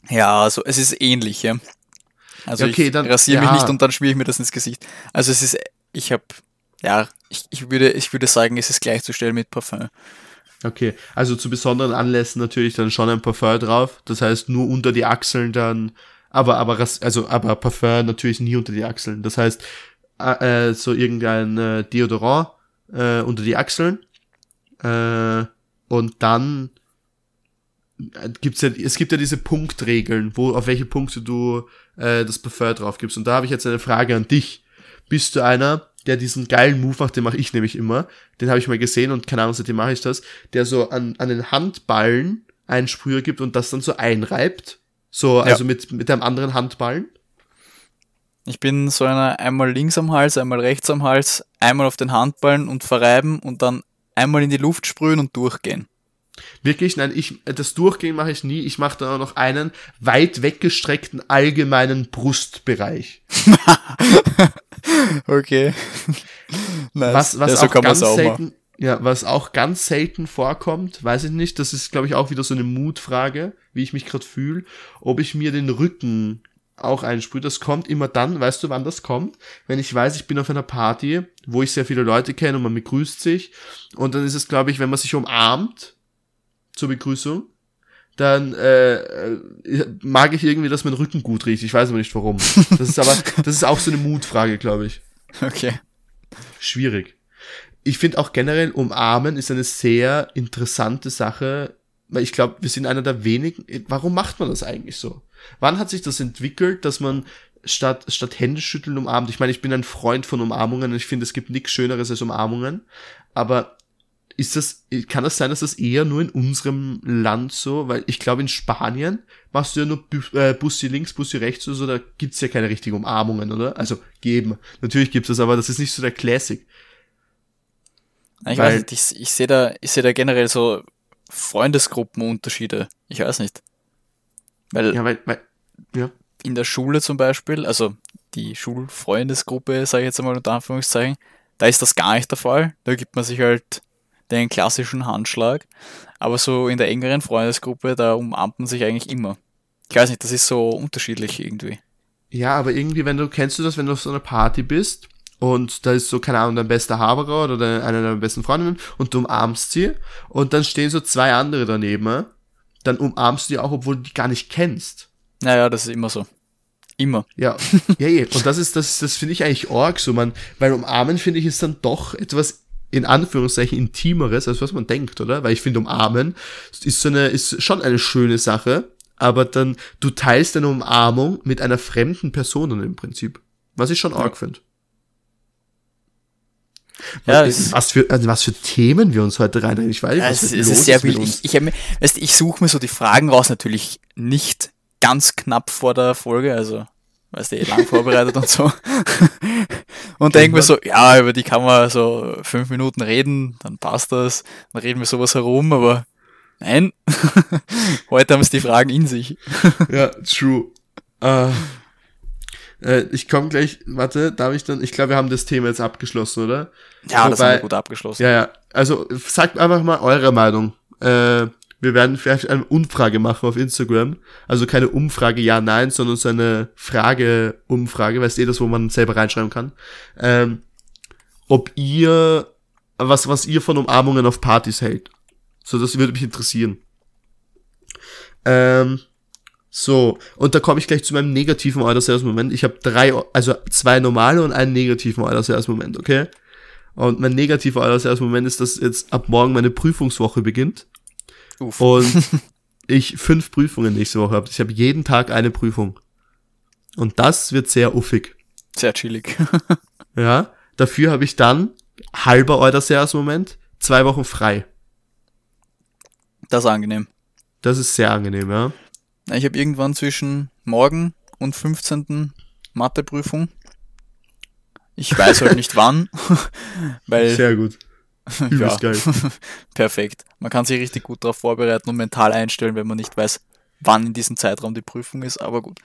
Ja, also es ist ähnlich, ja. Also okay, ich dann, rasiere ja. mich nicht und dann schmiere ich mir das ins Gesicht. Also es ist, ich habe, ja, ich, ich, würde, ich würde sagen, es ist gleichzustellen mit Parfum. Okay, also zu besonderen Anlässen natürlich dann schon ein Parfum drauf. Das heißt nur unter die Achseln dann, aber aber also aber Parfum natürlich nie unter die Achseln. Das heißt äh, äh so irgendein äh, Deodorant äh, unter die Achseln äh, und dann gibt's ja, es gibt ja diese Punktregeln, wo, auf welche Punkte du äh, das Parfum drauf gibst. Und da habe ich jetzt eine Frage an dich. Bist du einer, der diesen geilen Move macht, den mache ich nämlich immer, den habe ich mal gesehen und keine Ahnung, seitdem mache ich das, der so an, an den Handballen einen Sprüher gibt und das dann so einreibt. So, also ja. mit, mit einem anderen Handballen. Ich bin so einer einmal links am Hals, einmal rechts am Hals, einmal auf den Handballen und verreiben und dann einmal in die Luft sprühen und durchgehen. Wirklich, nein, ich, das Durchgehen mache ich nie. Ich mache da noch einen weit weggestreckten allgemeinen Brustbereich. okay. nice. Was, was ja, so auch ganz selten, ja, was auch ganz selten vorkommt, weiß ich nicht. Das ist, glaube ich, auch wieder so eine Mutfrage, wie ich mich gerade fühle, ob ich mir den Rücken auch einsprühe. Das kommt immer dann, weißt du, wann das kommt? Wenn ich weiß, ich bin auf einer Party, wo ich sehr viele Leute kenne und man begrüßt sich. Und dann ist es, glaube ich, wenn man sich umarmt, zur Begrüßung, dann äh, äh, mag ich irgendwie, dass mein Rücken gut riecht. Ich weiß aber nicht warum. Das ist aber, das ist auch so eine Mutfrage, glaube ich. Okay. Schwierig. Ich finde auch generell umarmen ist eine sehr interessante Sache, weil ich glaube, wir sind einer der wenigen. Warum macht man das eigentlich so? Wann hat sich das entwickelt, dass man statt, statt Händeschütteln umarmt? Ich meine, ich bin ein Freund von Umarmungen und ich finde, es gibt nichts Schöneres als Umarmungen. Aber ist das, kann das sein, dass das eher nur in unserem Land so, weil ich glaube in Spanien machst du ja nur äh, Bussi links, Bussi rechts oder so, da gibt's ja keine richtigen Umarmungen, oder? Also geben. Natürlich gibt's das, aber das ist nicht so der Classic. Ich weil, weiß nicht, ich, ich sehe da, ich sehe da generell so Freundesgruppenunterschiede. Ich weiß nicht. Weil, ja, weil, weil ja. in der Schule zum Beispiel, also die Schulfreundesgruppe, sage ich jetzt einmal unter Anführungszeichen, da ist das gar nicht der Fall. Da gibt man sich halt den klassischen Handschlag. Aber so in der engeren Freundesgruppe, da umarmt man sich eigentlich immer. Ich weiß nicht, das ist so unterschiedlich irgendwie. Ja, aber irgendwie, wenn du, kennst du das, wenn du auf so einer Party bist und da ist so, keine Ahnung, dein bester Haberer oder einer deiner besten Freundinnen und du umarmst sie und dann stehen so zwei andere daneben, dann umarmst du die auch, obwohl du die gar nicht kennst. Naja, das ist immer so. Immer. Ja, ja, ja. Und das ist, das, das finde ich eigentlich arg so, man, weil umarmen finde ich ist dann doch etwas in Anführungszeichen intimeres, als was man denkt, oder? Weil ich finde, umarmen ist so eine, ist schon eine schöne Sache, aber dann, du teilst deine Umarmung mit einer fremden Person im Prinzip. Was ich schon arg ja. finde. Ja, was, was, für, also was für Themen wir uns heute reinreden. Ich weiß nicht, was es, es ist sehr wild. Ich, ich, weißt, ich suche mir so die Fragen raus, natürlich nicht ganz knapp vor der Folge, also weißt du, eh lang vorbereitet und so. und denken wir so, ja, über die kann man so fünf Minuten reden, dann passt das, dann reden wir sowas herum, aber nein, heute haben es die Fragen in sich. ja, true. Uh, äh, ich komme gleich, warte, darf ich dann, ich glaube, wir haben das Thema jetzt abgeschlossen, oder? Ja, Wobei, das haben wir gut abgeschlossen. Ja, ja, also sagt einfach mal eure Meinung. Äh, wir werden vielleicht eine Umfrage machen auf Instagram. Also keine Umfrage ja, nein, sondern so eine Frage-Umfrage, weißt du, eh das, wo man selber reinschreiben kann. Ähm, ob ihr, was, was ihr von Umarmungen auf Partys hält. So, das würde mich interessieren. Ähm, so, und da komme ich gleich zu meinem negativen Order-Sales-Moment. Ich habe drei, also zwei normale und einen negativen Order-Sales-Moment, okay? Und mein negativer Order-Sales-Moment ist, dass jetzt ab morgen meine Prüfungswoche beginnt. Uff. Und ich fünf Prüfungen nächste Woche habe. Ich habe jeden Tag eine Prüfung. Und das wird sehr uffig. Sehr chillig. ja, dafür habe ich dann halber Order-Sales-Moment, zwei Wochen frei. Das ist angenehm. Das ist sehr angenehm, ja. Ich habe irgendwann zwischen morgen und 15. Matheprüfung. Ich weiß halt nicht wann, weil. Sehr gut. ja, geil. perfekt. Man kann sich richtig gut darauf vorbereiten und mental einstellen, wenn man nicht weiß, wann in diesem Zeitraum die Prüfung ist. Aber gut,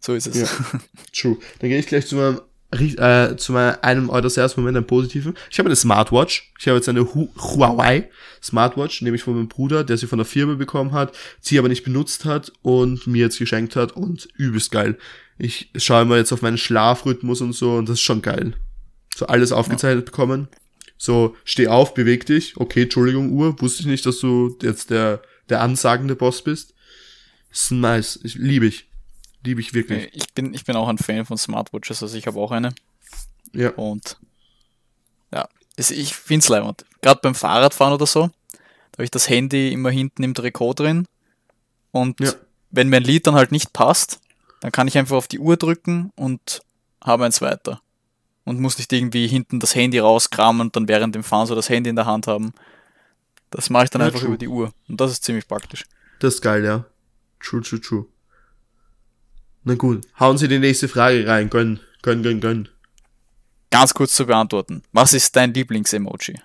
so ist es. Ja, true. Dann gehe ich gleich zu meinem äh, zu einem oder sehr Moment, einem positiven. Ich habe eine Smartwatch. Ich habe jetzt eine Hu Huawei Smartwatch, nämlich von meinem Bruder, der sie von der Firma bekommen hat, sie aber nicht benutzt hat und mir jetzt geschenkt hat und übelst geil. Ich schaue immer jetzt auf meinen Schlafrhythmus und so und das ist schon geil. So alles aufgezeichnet ja. bekommen. So, steh auf, beweg dich. Okay, Entschuldigung, Uhr. Wusste ich nicht, dass du jetzt der, der ansagende Boss bist. Das ist nice. Ich, liebe ich. Liebe ich wirklich. Ich bin, ich bin auch ein Fan von Smartwatches, also ich habe auch eine. Ja. Und ja, ich finde es leibend. Gerade beim Fahrradfahren oder so, da habe ich das Handy immer hinten im Trikot drin. Und ja. wenn mein Lied dann halt nicht passt, dann kann ich einfach auf die Uhr drücken und habe eins weiter. Und muss nicht irgendwie hinten das Handy rauskramen und dann während dem Fahren so das Handy in der Hand haben. Das mache ich dann ja, einfach true. über die Uhr. Und das ist ziemlich praktisch. Das ist geil, ja. True, true, true. Na gut, hauen Sie die nächste Frage rein. Gönn, gönn, gönn, gönn. Ganz kurz zu beantworten. Was ist dein Lieblings-Emoji?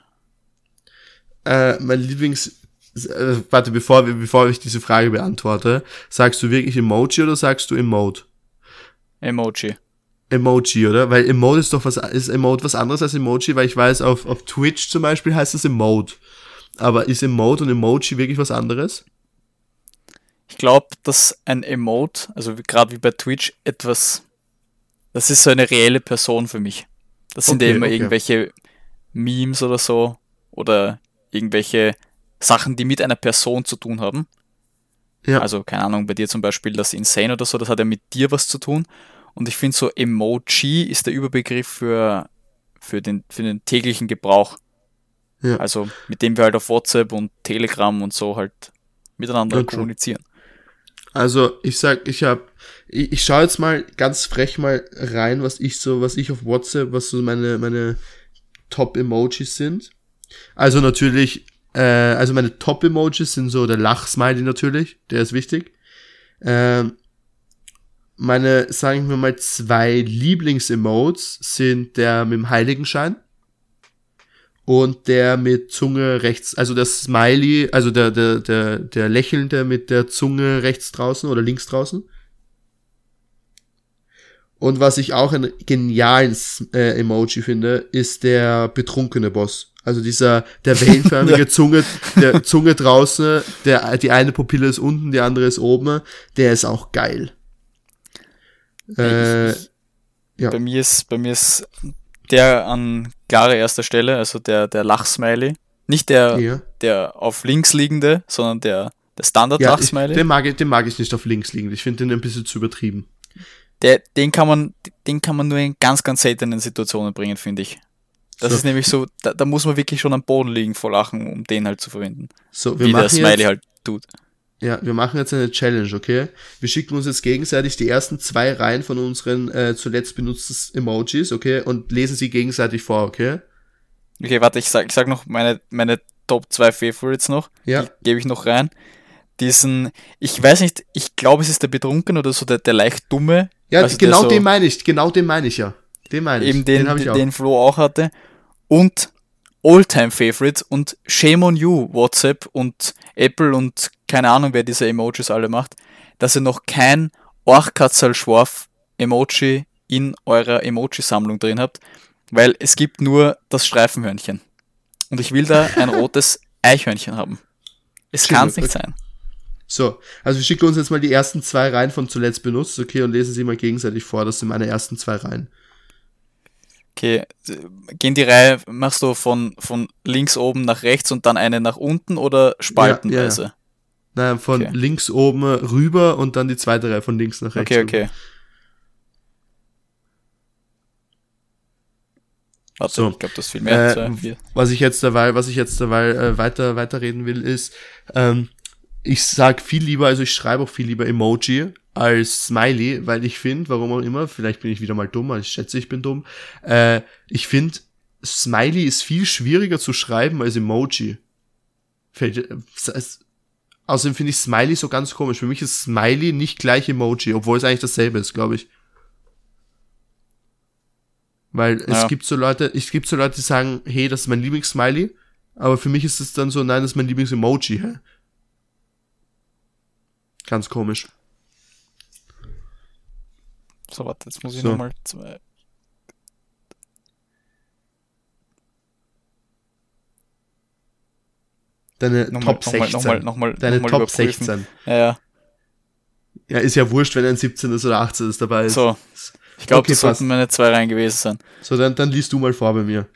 Äh, mein Lieblings... Äh, warte, bevor, bevor ich diese Frage beantworte, sagst du wirklich Emoji oder sagst du Emote? Emoji. Emoji, oder? Weil Emote ist doch was, ist Emote was anderes als Emoji, weil ich weiß, auf, auf Twitch zum Beispiel heißt es Emote. Aber ist Emote und Emoji wirklich was anderes? Ich glaube, dass ein Emote, also gerade wie bei Twitch, etwas, das ist so eine reelle Person für mich. Das sind okay, ja immer okay. irgendwelche Memes oder so oder irgendwelche Sachen, die mit einer Person zu tun haben. Ja. Also, keine Ahnung, bei dir zum Beispiel das Insane oder so, das hat ja mit dir was zu tun. Und ich finde so, Emoji ist der Überbegriff für, für, den, für den täglichen Gebrauch. Ja. Also, mit dem wir halt auf WhatsApp und Telegram und so halt miteinander ja, kommunizieren. Also ich sag, ich hab, ich, ich schaue jetzt mal ganz frech mal rein, was ich so, was ich auf WhatsApp, was so meine, meine Top-Emojis sind. Also natürlich, äh, also meine Top-Emojis sind so der Lachsmiley natürlich, der ist wichtig. Ähm, meine, sagen wir mal, zwei Lieblings-Emotes sind der mit dem Heiligenschein und der mit Zunge rechts, also das Smiley, also der, der, der, der Lächelnde mit der Zunge rechts draußen oder links draußen. Und was ich auch ein geniales äh, Emoji finde, ist der betrunkene Boss. Also dieser, der wellenförmige Zunge, der Zunge draußen, der, die eine Pupille ist unten, die andere ist oben, der ist auch geil. Äh, ich, ja. Bei mir ist, bei mir ist der an klarer erster Stelle, also der, der Lachsmiley. Nicht der, ja. der auf links liegende, sondern der, der Standard-Lachsmiley. Ja, den, mag ich, den mag ich nicht auf links liegend. Ich finde den ein bisschen zu übertrieben. Der, den, kann man, den kann man nur in ganz, ganz seltenen Situationen bringen, finde ich. Das so. ist nämlich so, da, da, muss man wirklich schon am Boden liegen vor Lachen, um den halt zu verwenden. So, wir Wie machen der Smiley jetzt, halt tut. Ja, wir machen jetzt eine Challenge, okay? Wir schicken uns jetzt gegenseitig die ersten zwei Reihen von unseren äh, zuletzt benutzten Emojis, okay? Und lesen sie gegenseitig vor, okay? Okay, warte, ich sag, ich sag noch meine, meine Top 2 Favorites noch. Ja. Gebe ich noch rein. Diesen, ich weiß nicht, ich glaube, es ist der Betrunken oder so, der, der leicht dumme. Ja, also genau so, den meine ich, genau den meine ich ja. Den meine ich. Eben den, den, den, den Flo auch hatte. Und Alltime Favorites und Shame on You, WhatsApp und Apple und keine Ahnung, wer diese Emojis alle macht, dass ihr noch kein Orchkatzal-Schwarf Emoji in eurer Emoji-Sammlung drin habt, weil es gibt nur das Streifenhörnchen. Und ich will da ein rotes Eichhörnchen haben. Es kann es nicht sein. So, also wir schicken uns jetzt mal die ersten zwei Reihen von zuletzt benutzt, okay, und lesen sie mal gegenseitig vor. Das sind meine ersten zwei Reihen. Okay, gehen die Reihe, machst du von, von links oben nach rechts und dann eine nach unten oder spaltenweise? Ja, ja. Nein, von okay. links oben rüber und dann die zweite Reihe von links nach rechts. Okay, okay. Warte, so, ich glaube, das ist viel mehr. Äh, was ich jetzt dabei, was ich jetzt dabei äh, weiter weiterreden will, ist, ähm, ich sag viel lieber, also ich schreibe auch viel lieber Emoji als Smiley, weil ich finde, warum auch immer, vielleicht bin ich wieder mal dumm, ich schätze, ich bin dumm. Äh, ich finde, Smiley ist viel schwieriger zu schreiben als Emoji. Fällt, Außerdem finde ich Smiley so ganz komisch. Für mich ist Smiley nicht gleich Emoji, obwohl es eigentlich dasselbe ist, glaube ich. Weil es ja. gibt so Leute, es gibt so Leute, die sagen, hey, das ist mein Lieblings-Smiley, aber für mich ist es dann so, nein, das ist mein Lieblings-Emoji, hä? Ganz komisch. So, warte, jetzt muss ich so. nochmal zwei. Deine nochmal, Top 16. Nochmal, nochmal, Deine nochmal Top überprüfen. 16. Ja, ja. Ja, ist ja wurscht, wenn ein 17 ist oder 18 ist dabei ist. So. Ich glaube, okay, das sollten meine zwei Reihen gewesen sein. So, dann, dann liest du mal vor bei mir.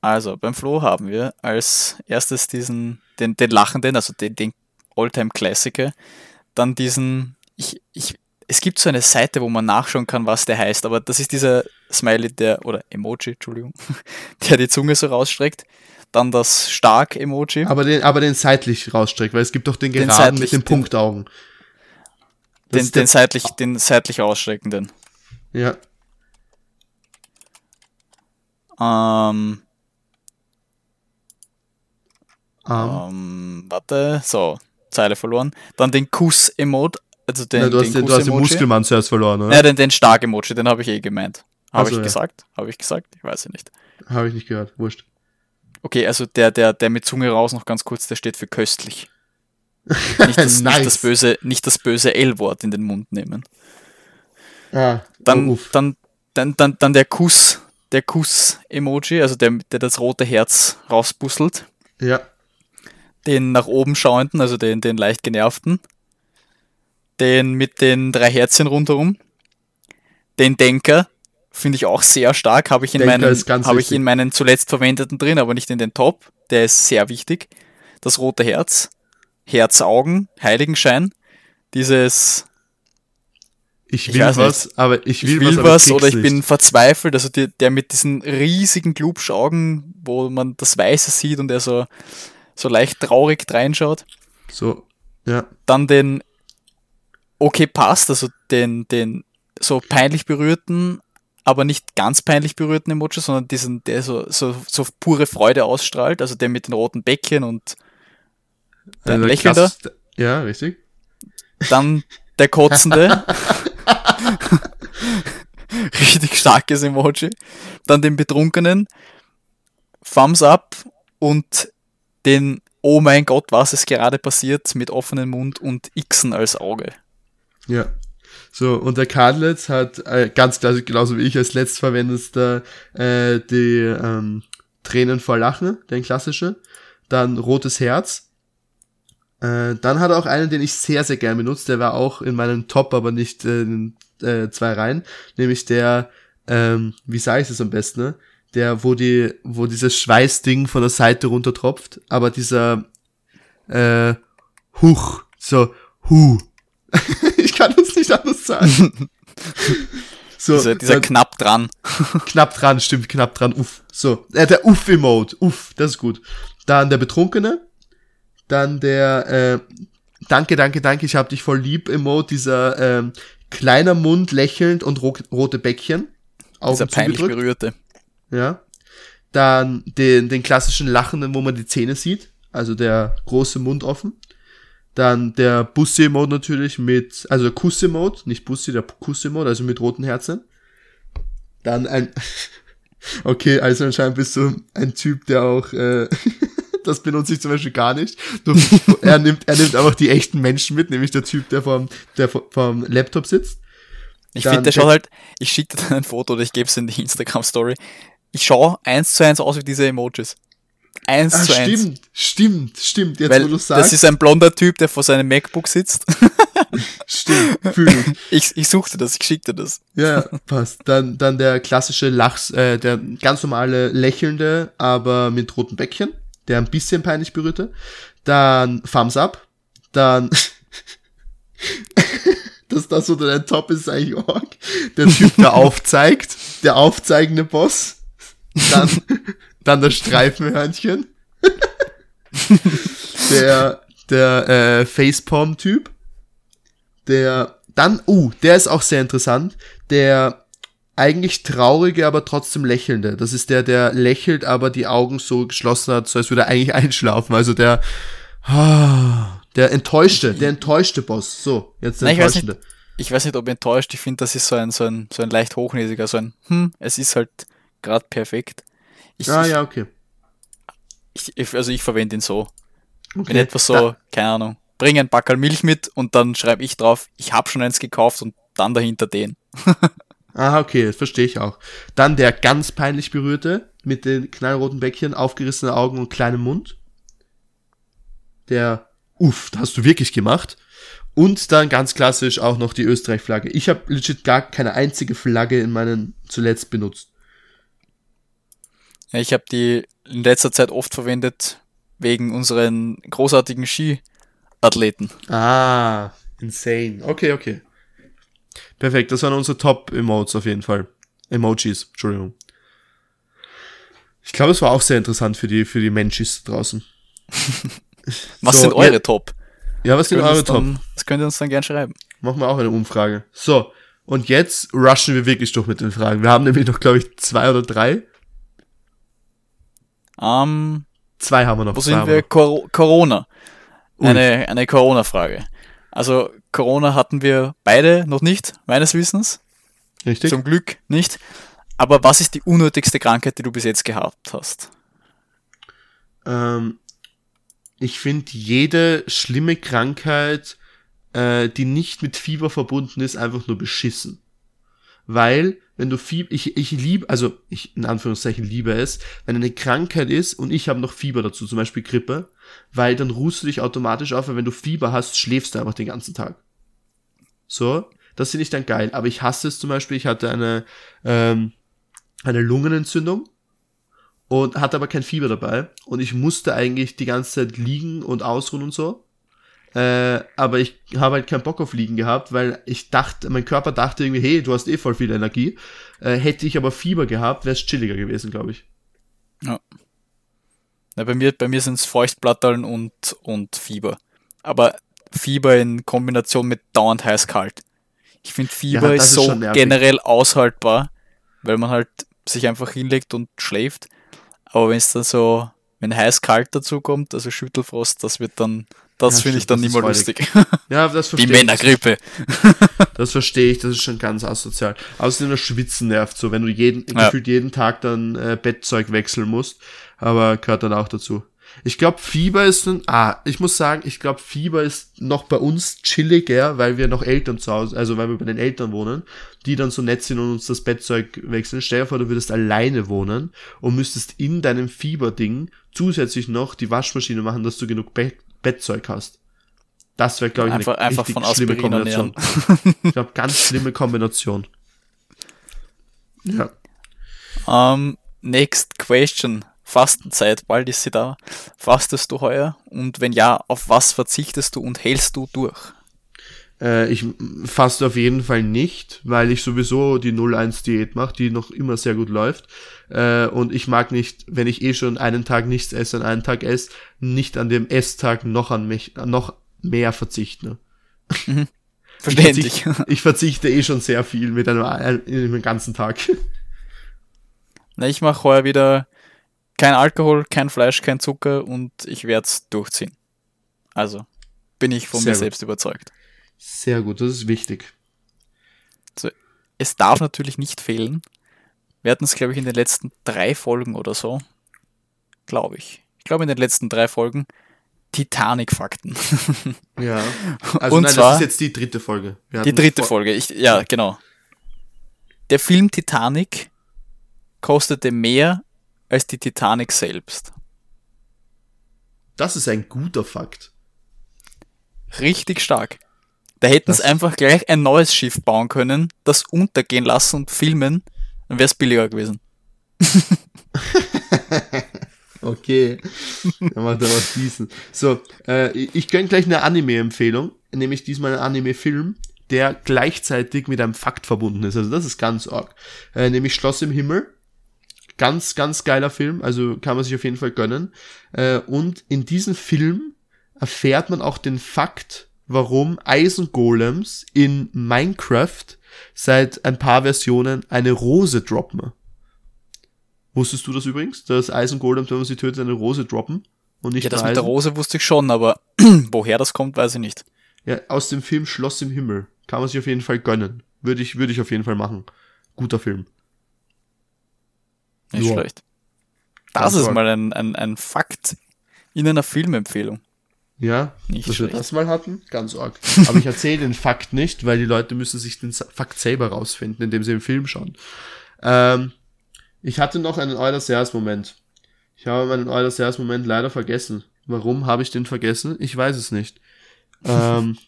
Also, beim Flo haben wir als erstes diesen, den, den Lachenden, also den, den Alltime-Klassiker. Dann diesen, ich, ich, es gibt so eine Seite, wo man nachschauen kann, was der heißt, aber das ist dieser Smiley, der, oder Emoji, Entschuldigung, der die Zunge so rausstreckt. Dann das Stark-Emoji. Aber den, aber den seitlich rausstreckt, weil es gibt doch den geraden den mit den Punktaugen. Den, den, seitlich, den seitlich ausstreckenden. Ja. Ähm, um. ähm, warte, so, Zeile verloren. Dann den Kuss-Emote, also den, Na, du, den hast den, du hast den Muskelmann zuerst verloren, oder? Ja, den, den Stark-Emoji, den habe ich eh gemeint. Habe ich ja. gesagt? Habe ich gesagt? Ich weiß ja nicht. Habe ich nicht gehört, wurscht. Okay, also der, der, der mit Zunge raus noch ganz kurz, der steht für köstlich. Nicht das, nice. nicht das böse, nicht das böse L-Wort in den Mund nehmen. Ah, dann, oh, dann, dann, dann, dann der Kuss, der Kuss-Emoji, also der, der das rote Herz rausbusselt. Ja. Den nach oben schauenden, also den, den leicht genervten. Den mit den drei Herzchen rundherum. Den Denker, finde ich auch sehr stark, habe ich, in meinen, habe ich in meinen zuletzt verwendeten drin, aber nicht in den Top. Der ist sehr wichtig. Das rote Herz, Herzaugen, Heiligenschein, dieses ich will ich was, nicht. aber ich will, ich will was, was oder ich nicht. bin verzweifelt. Also die, der mit diesen riesigen Glubschaugen, wo man das Weiße sieht und er so, so leicht traurig reinschaut. So, ja. Dann den Okay passt, also den, den so peinlich berührten, aber nicht ganz peinlich berührten Emoji, sondern diesen, der so, so, so pure Freude ausstrahlt, also der mit den roten Bäckchen und der also Lächelnder. Ja, richtig. Dann der Kotzende. Richtig starkes Emoji. Dann den Betrunkenen. Thumbs up und den Oh mein Gott, was ist gerade passiert mit offenem Mund und Xen als Auge. Ja. So, und der Cardlets hat äh, ganz klar, genauso wie ich als letztverwendester äh, die ähm, Tränen vor Lachen, den klassische. Dann rotes Herz. Äh, dann hat er auch einen, den ich sehr, sehr gern benutze. Der war auch in meinem Top, aber nicht äh, in äh, zwei Reihen. Nämlich der ähm, wie sage ich das am besten, ne? Der, wo die, wo dieses Schweißding von der Seite runter tropft, aber dieser, äh, Huch, so, Hu. ich kann das nicht anders sagen. so, dieser, dieser dann, knapp dran. knapp dran, stimmt, knapp dran, uff. So, äh, der Uff-Emote, uff, das ist gut. Dann der Betrunkene, dann der, äh, Danke, danke, danke, ich hab dich voll lieb Emote, dieser ähm, kleiner Mund lächelnd und ro rote Bäckchen. Augen dieser peinlich zugedrückt. berührte. Ja. Dann den, den klassischen Lachenden, wo man die Zähne sieht. Also der große Mund offen. Dann der Bussi-Mode natürlich mit, also der Kussi-Mode, nicht Bussi, der Kussi-Mode, also mit roten Herzen. Dann ein, okay, also anscheinend bist du ein Typ, der auch, äh, das benutze ich zum Beispiel gar nicht. Du, er nimmt, er nimmt einfach die echten Menschen mit, nämlich der Typ, der vom, der vom Laptop sitzt. Ich finde, der schaut halt, ich schicke dir dann ein Foto oder ich gebe es in die Instagram-Story. Ich schaue eins zu eins aus wie diese Emojis. Eins ah, zu stimmt, eins. Stimmt, stimmt, jetzt Weil wo du sagst. Das ist ein blonder Typ, der vor seinem MacBook sitzt. stimmt, fühle ich. ich. Ich suchte das, ich schickte das. Ja, passt. Dann, dann der klassische Lachs, äh, der ganz normale lächelnde, aber mit roten Bäckchen, der ein bisschen peinlich berührte. Dann Thumbs Up. Dann dass das so dein Top ist, ist eigentlich Org. Der Typ, der aufzeigt, der aufzeigende Boss. Dann dann das Streifenhörnchen. der der äh, Facepalm-Typ. Der dann, uh, der ist auch sehr interessant. Der eigentlich traurige, aber trotzdem lächelnde. Das ist der, der lächelt, aber die Augen so geschlossen hat, so als würde er eigentlich einschlafen. Also der, ah, der enttäuschte, der enttäuschte Boss. So, jetzt der Nein, enttäuschende. Ich weiß, nicht, ich weiß nicht, ob enttäuscht. Ich finde, das ist so ein, so ein, so ein leicht hochnäsiger, so ein, hm, es ist halt gerade perfekt. Ich, ah, ja, okay. Ich, also ich verwende ihn so. Okay. Wenn etwas so, da. keine Ahnung, bring ein Backel Milch mit und dann schreibe ich drauf, ich habe schon eins gekauft und dann dahinter den. ah, okay, das verstehe ich auch. Dann der ganz peinlich berührte mit den knallroten Bäckchen, aufgerissenen Augen und kleinem Mund. Der, uff, das hast du wirklich gemacht. Und dann ganz klassisch auch noch die Österreich-Flagge. Ich habe legit gar keine einzige Flagge in meinen zuletzt benutzt. Ja, ich habe die in letzter Zeit oft verwendet wegen unseren großartigen Skiathleten. Ah, insane. Okay, okay. Perfekt, das waren unsere Top-Emotes auf jeden Fall. Emojis, Entschuldigung. Ich glaube, es war auch sehr interessant für die, für die Menschis draußen. was so, sind eure ja, Top? Ja, was sind eure Top? Dann, das könnt ihr uns dann gerne schreiben. Machen wir auch eine Umfrage. So, und jetzt rushen wir wirklich durch mit den Fragen. Wir haben nämlich noch, glaube ich, zwei oder drei. Ähm, Zwei haben wir noch. Wo sind wir? Cor Corona. Eine, eine Corona-Frage. Also Corona hatten wir beide noch nicht, meines Wissens. Richtig. Zum Glück nicht. Aber was ist die unnötigste Krankheit, die du bis jetzt gehabt hast? Ähm, ich finde jede schlimme Krankheit, äh, die nicht mit Fieber verbunden ist, einfach nur beschissen. Weil wenn du Fieber, ich, ich liebe, also ich in Anführungszeichen liebe es, wenn eine Krankheit ist und ich habe noch Fieber dazu, zum Beispiel Grippe, weil dann ruhst du dich automatisch auf, weil wenn du Fieber hast, schläfst du einfach den ganzen Tag. So, das finde ich dann geil. Aber ich hasse es zum Beispiel, ich hatte eine, ähm, eine Lungenentzündung und hatte aber kein Fieber dabei und ich musste eigentlich die ganze Zeit liegen und ausruhen und so. Äh, aber ich habe halt keinen Bock auf Liegen gehabt, weil ich dachte, mein Körper dachte irgendwie, hey, du hast eh voll viel Energie. Äh, hätte ich aber Fieber gehabt, wäre es chilliger gewesen, glaube ich. Ja. ja. bei mir, bei mir sind es Feuchtblatteln und, und Fieber. Aber Fieber in Kombination mit dauernd heiß-kalt. Ich finde Fieber ja, ist so generell aushaltbar, weil man halt sich einfach hinlegt und schläft. Aber wenn es dann so, wenn heiß-kalt dazu kommt, also Schüttelfrost, das wird dann das ja, finde ich dann nicht mehr lustig. Ja, das verstehe Die Männergrippe. Das verstehe ich, das ist schon ganz asozial. Außerdem das Schwitzen nervt so, wenn du jeden, ja. gefühlt jeden Tag dann äh, Bettzeug wechseln musst. Aber gehört dann auch dazu. Ich glaube, Fieber ist ein, ah, ich muss sagen, ich glaube, Fieber ist noch bei uns chilliger, weil wir noch Eltern zu Hause, also weil wir bei den Eltern wohnen, die dann so nett sind und uns das Bettzeug wechseln. Stell dir vor, du würdest alleine wohnen und müsstest in deinem Fieberding zusätzlich noch die Waschmaschine machen, dass du genug Bett Bettzeug hast. Das wäre, glaube ich, einfach, eine einfach von schlimme Kombination. ich glaube, ganz schlimme Kombination. Ja. Um, ähm, next question. Fastenzeit, bald ist sie da. Fastest du heuer? Und wenn ja, auf was verzichtest du und hältst du durch? Äh, ich faste auf jeden Fall nicht, weil ich sowieso die 0-1-Diät mache, die noch immer sehr gut läuft. Äh, und ich mag nicht, wenn ich eh schon einen Tag nichts esse, und einen Tag esse, nicht an dem Esstag noch an mich, noch mehr verzichten. Mhm. Verständlich. Ich verzichte, ich verzichte eh schon sehr viel mit einem, einem ganzen Tag. Na, ich mache heuer wieder kein Alkohol, kein Fleisch, kein Zucker und ich werde es durchziehen. Also bin ich von sehr mir gut. selbst überzeugt. Sehr gut, das ist wichtig. Also, es darf natürlich nicht fehlen. Wir hatten es, glaube ich, in den letzten drei Folgen oder so. Glaube ich. Ich glaube, in den letzten drei Folgen Titanic-Fakten. Ja. Also Und nein, zwar, das ist jetzt die dritte Folge. die dritte Folge, ich, ja, genau. Der Film Titanic kostete mehr als die Titanic selbst. Das ist ein guter Fakt. Richtig stark. Da hätten sie einfach gleich ein neues Schiff bauen können, das untergehen lassen und filmen, dann wäre es billiger gewesen. okay. Dann macht er was diesen. So, äh, ich gönne gleich eine Anime-Empfehlung, nämlich diesmal ein Anime-Film, der gleichzeitig mit einem Fakt verbunden ist. Also das ist ganz arg. Äh, nämlich Schloss im Himmel. Ganz, ganz geiler Film, also kann man sich auf jeden Fall gönnen. Äh, und in diesem Film erfährt man auch den Fakt, warum Eisengolems in Minecraft seit ein paar Versionen eine Rose droppen. Wusstest du das übrigens, dass Eisengolems, wenn man sie tötet, eine Rose droppen? Und nicht ja, das mit der Rose wusste ich schon, aber woher das kommt, weiß ich nicht. Ja, aus dem Film Schloss im Himmel. Kann man sich auf jeden Fall gönnen. Würde ich, würde ich auf jeden Fall machen. Guter Film. Nicht Joa. schlecht. Das Ganz ist mal ein, ein, ein Fakt in einer Filmempfehlung. Ja, nicht dass schlecht. wir das mal hatten, ganz arg. Aber ich erzähle den Fakt nicht, weil die Leute müssen sich den Fakt selber rausfinden, indem sie den Film schauen. Ähm, ich hatte noch einen Euler-Moment. Ich habe meinen Euler-Moment leider vergessen. Warum habe ich den vergessen? Ich weiß es nicht. Ähm,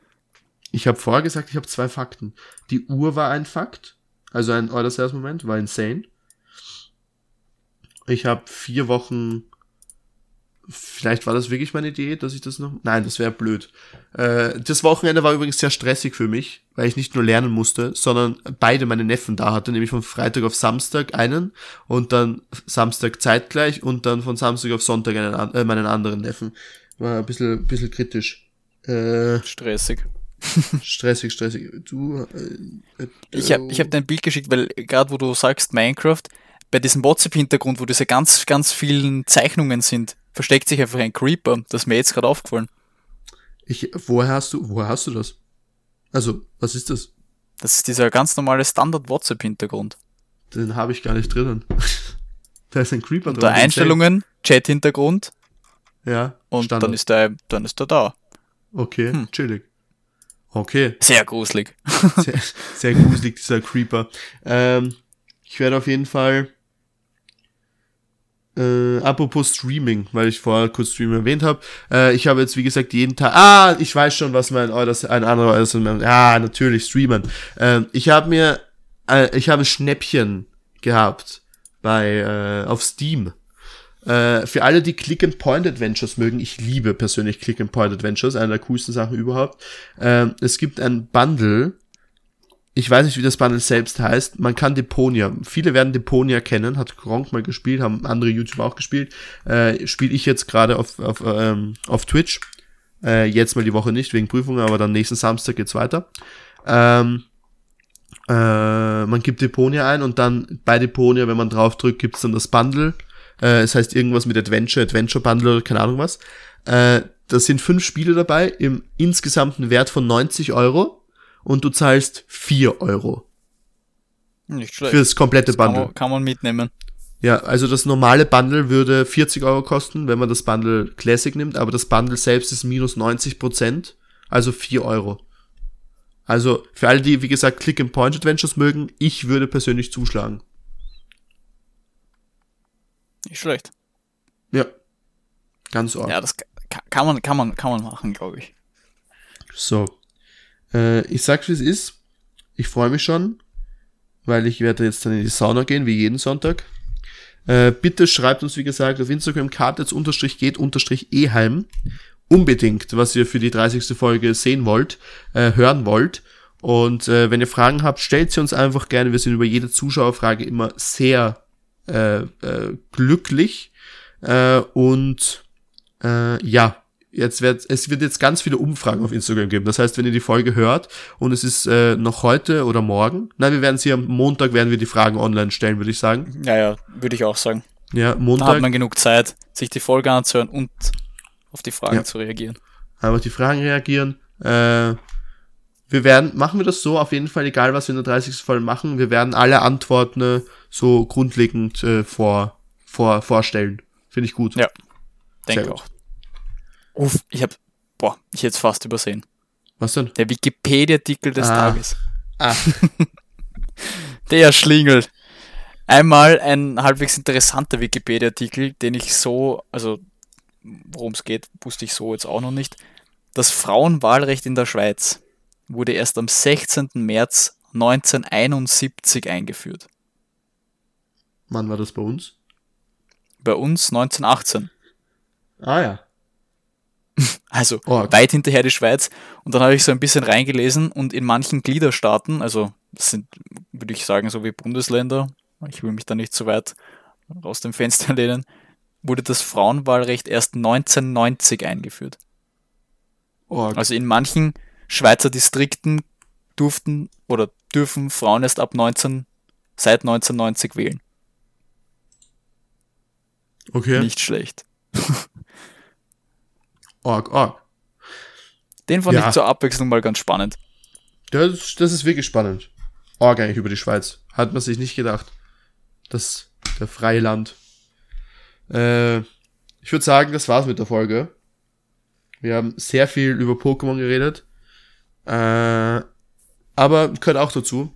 ich habe vorher gesagt, ich habe zwei Fakten. Die Uhr war ein Fakt, also ein Euler-Moment, war insane. Ich habe vier Wochen Vielleicht war das wirklich meine Idee, dass ich das noch. Nein, das wäre blöd. Äh, das Wochenende war übrigens sehr stressig für mich, weil ich nicht nur lernen musste, sondern beide meine Neffen da hatte, nämlich von Freitag auf Samstag einen und dann Samstag zeitgleich und dann von Samstag auf Sonntag einen, äh, meinen anderen Neffen. War ein bisschen, bisschen kritisch. Äh, stressig. stressig, stressig. Du. Äh, äh, ich habe ich hab dein Bild geschickt, weil gerade wo du sagst Minecraft, bei diesem WhatsApp-Hintergrund, wo diese ganz, ganz vielen Zeichnungen sind, versteckt sich einfach ein Creeper. Das ist mir jetzt gerade aufgefallen. Ich, woher hast du, woher hast du das? Also, was ist das? Das ist dieser ganz normale Standard-WhatsApp-Hintergrund. Den habe ich gar nicht drinnen. da ist ein Creeper drin. Einstellungen, Chat-Hintergrund. Ja. Und Standard. dann ist der, dann ist der da. Okay, hm. chillig. Okay. Sehr gruselig. sehr, sehr gruselig, dieser Creeper. Ähm, ich werde auf jeden Fall äh, apropos Streaming, weil ich vorher kurz Streaming erwähnt habe. Äh, ich habe jetzt, wie gesagt, jeden Tag. Ah, ich weiß schon, was mein Euders, ein anderer Euders. Ja, natürlich, streamen. Äh, ich habe mir, äh, ich habe Schnäppchen gehabt bei äh, auf Steam. Äh, für alle, die Click-and-Point-Adventures mögen, ich liebe persönlich Click-and-Point-Adventures, eine der coolsten Sachen überhaupt. Äh, es gibt ein Bundle, ich weiß nicht, wie das Bundle selbst heißt. Man kann Deponia. Viele werden Deponia kennen. Hat Gronk mal gespielt, haben andere YouTuber auch gespielt. Äh, Spiele ich jetzt gerade auf, auf, ähm, auf Twitch. Äh, jetzt mal die Woche nicht, wegen Prüfungen, aber dann nächsten Samstag geht's weiter. Ähm, äh, man gibt Deponia ein und dann bei Deponia, wenn man drauf drückt, gibt's dann das Bundle. Äh, es heißt irgendwas mit Adventure, Adventure Bundle oder keine Ahnung was. Äh, da sind fünf Spiele dabei im insgesamten Wert von 90 Euro und du zahlst 4 Euro. Nicht schlecht. Für das komplette das Bundle. Kann man, kann man mitnehmen. Ja, also das normale Bundle würde 40 Euro kosten, wenn man das Bundle Classic nimmt, aber das Bundle selbst ist minus 90 Prozent, also 4 Euro. Also für alle, die wie gesagt Click-and-Point-Adventures mögen, ich würde persönlich zuschlagen. Nicht schlecht. Ja. Ganz ordentlich. Ja, das kann man, kann man, kann man machen, glaube ich. So. Äh, ich sag's wie es ist. Ich freue mich schon, weil ich werde jetzt dann in die Sauna gehen, wie jeden Sonntag. Äh, bitte schreibt uns, wie gesagt, auf Instagram kartets-geht-eheim unbedingt, was ihr für die 30. Folge sehen wollt, äh, hören wollt. Und äh, wenn ihr Fragen habt, stellt sie uns einfach gerne. Wir sind über jede Zuschauerfrage immer sehr äh, äh, glücklich. Äh, und äh, ja, jetzt wird es wird jetzt ganz viele Umfragen auf Instagram geben. Das heißt, wenn ihr die Folge hört und es ist äh, noch heute oder morgen, nein, wir werden sie am Montag werden wir die Fragen online stellen, würde ich sagen. Ja, ja, würde ich auch sagen. Ja, Montag. Da hat man genug Zeit, sich die Folge anzuhören und auf die Fragen ja. zu reagieren. Einfach die Fragen reagieren. Äh, wir werden, machen wir das so, auf jeden Fall, egal was wir in der 30. Folge machen, wir werden alle Antworten äh, so grundlegend äh, vor, vor, vorstellen. Finde ich gut. Ja, denke auch. Uff, ich habe, boah, ich hätte es fast übersehen. Was denn? Der Wikipedia-Artikel des Ah. Tages. Ah, Der Schlingel. Einmal ein halbwegs interessanter Wikipedia-Artikel, den ich so, also worum es geht, wusste ich so jetzt auch noch nicht. Das Frauenwahlrecht in der Schweiz wurde erst am 16. März 1971 eingeführt. wann war das bei uns? Bei uns 1918. Ah ja. Also Org. weit hinterher die Schweiz. Und dann habe ich so ein bisschen reingelesen und in manchen Gliederstaaten, also das sind, würde ich sagen, so wie Bundesländer, ich will mich da nicht zu weit aus dem Fenster lehnen, wurde das Frauenwahlrecht erst 1990 eingeführt. Org. Also in manchen Schweizer Distrikten durften oder dürfen Frauen erst ab 19, seit 1990 wählen. okay. Nicht schlecht. Org, org. Den fand Ja. ich zur Abwechslung mal ganz spannend. Das, das ist wirklich spannend. Org eigentlich über die Schweiz. Hat man sich nicht gedacht. Das, der freie Land. Äh, ich würde sagen, das war's mit der Folge. Wir haben sehr viel über Pokémon geredet. Äh, aber gehört auch dazu.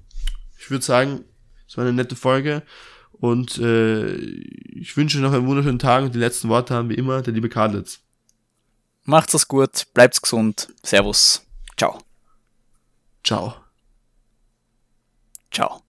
Ich würde sagen, es war eine nette Folge. Und äh, ich wünsche noch einen wunderschönen Tag. Und die letzten Worte haben wie immer der liebe Kadlitz. Macht's es gut, bleibt's gesund. Servus. Ciao. Ciao. Ciao.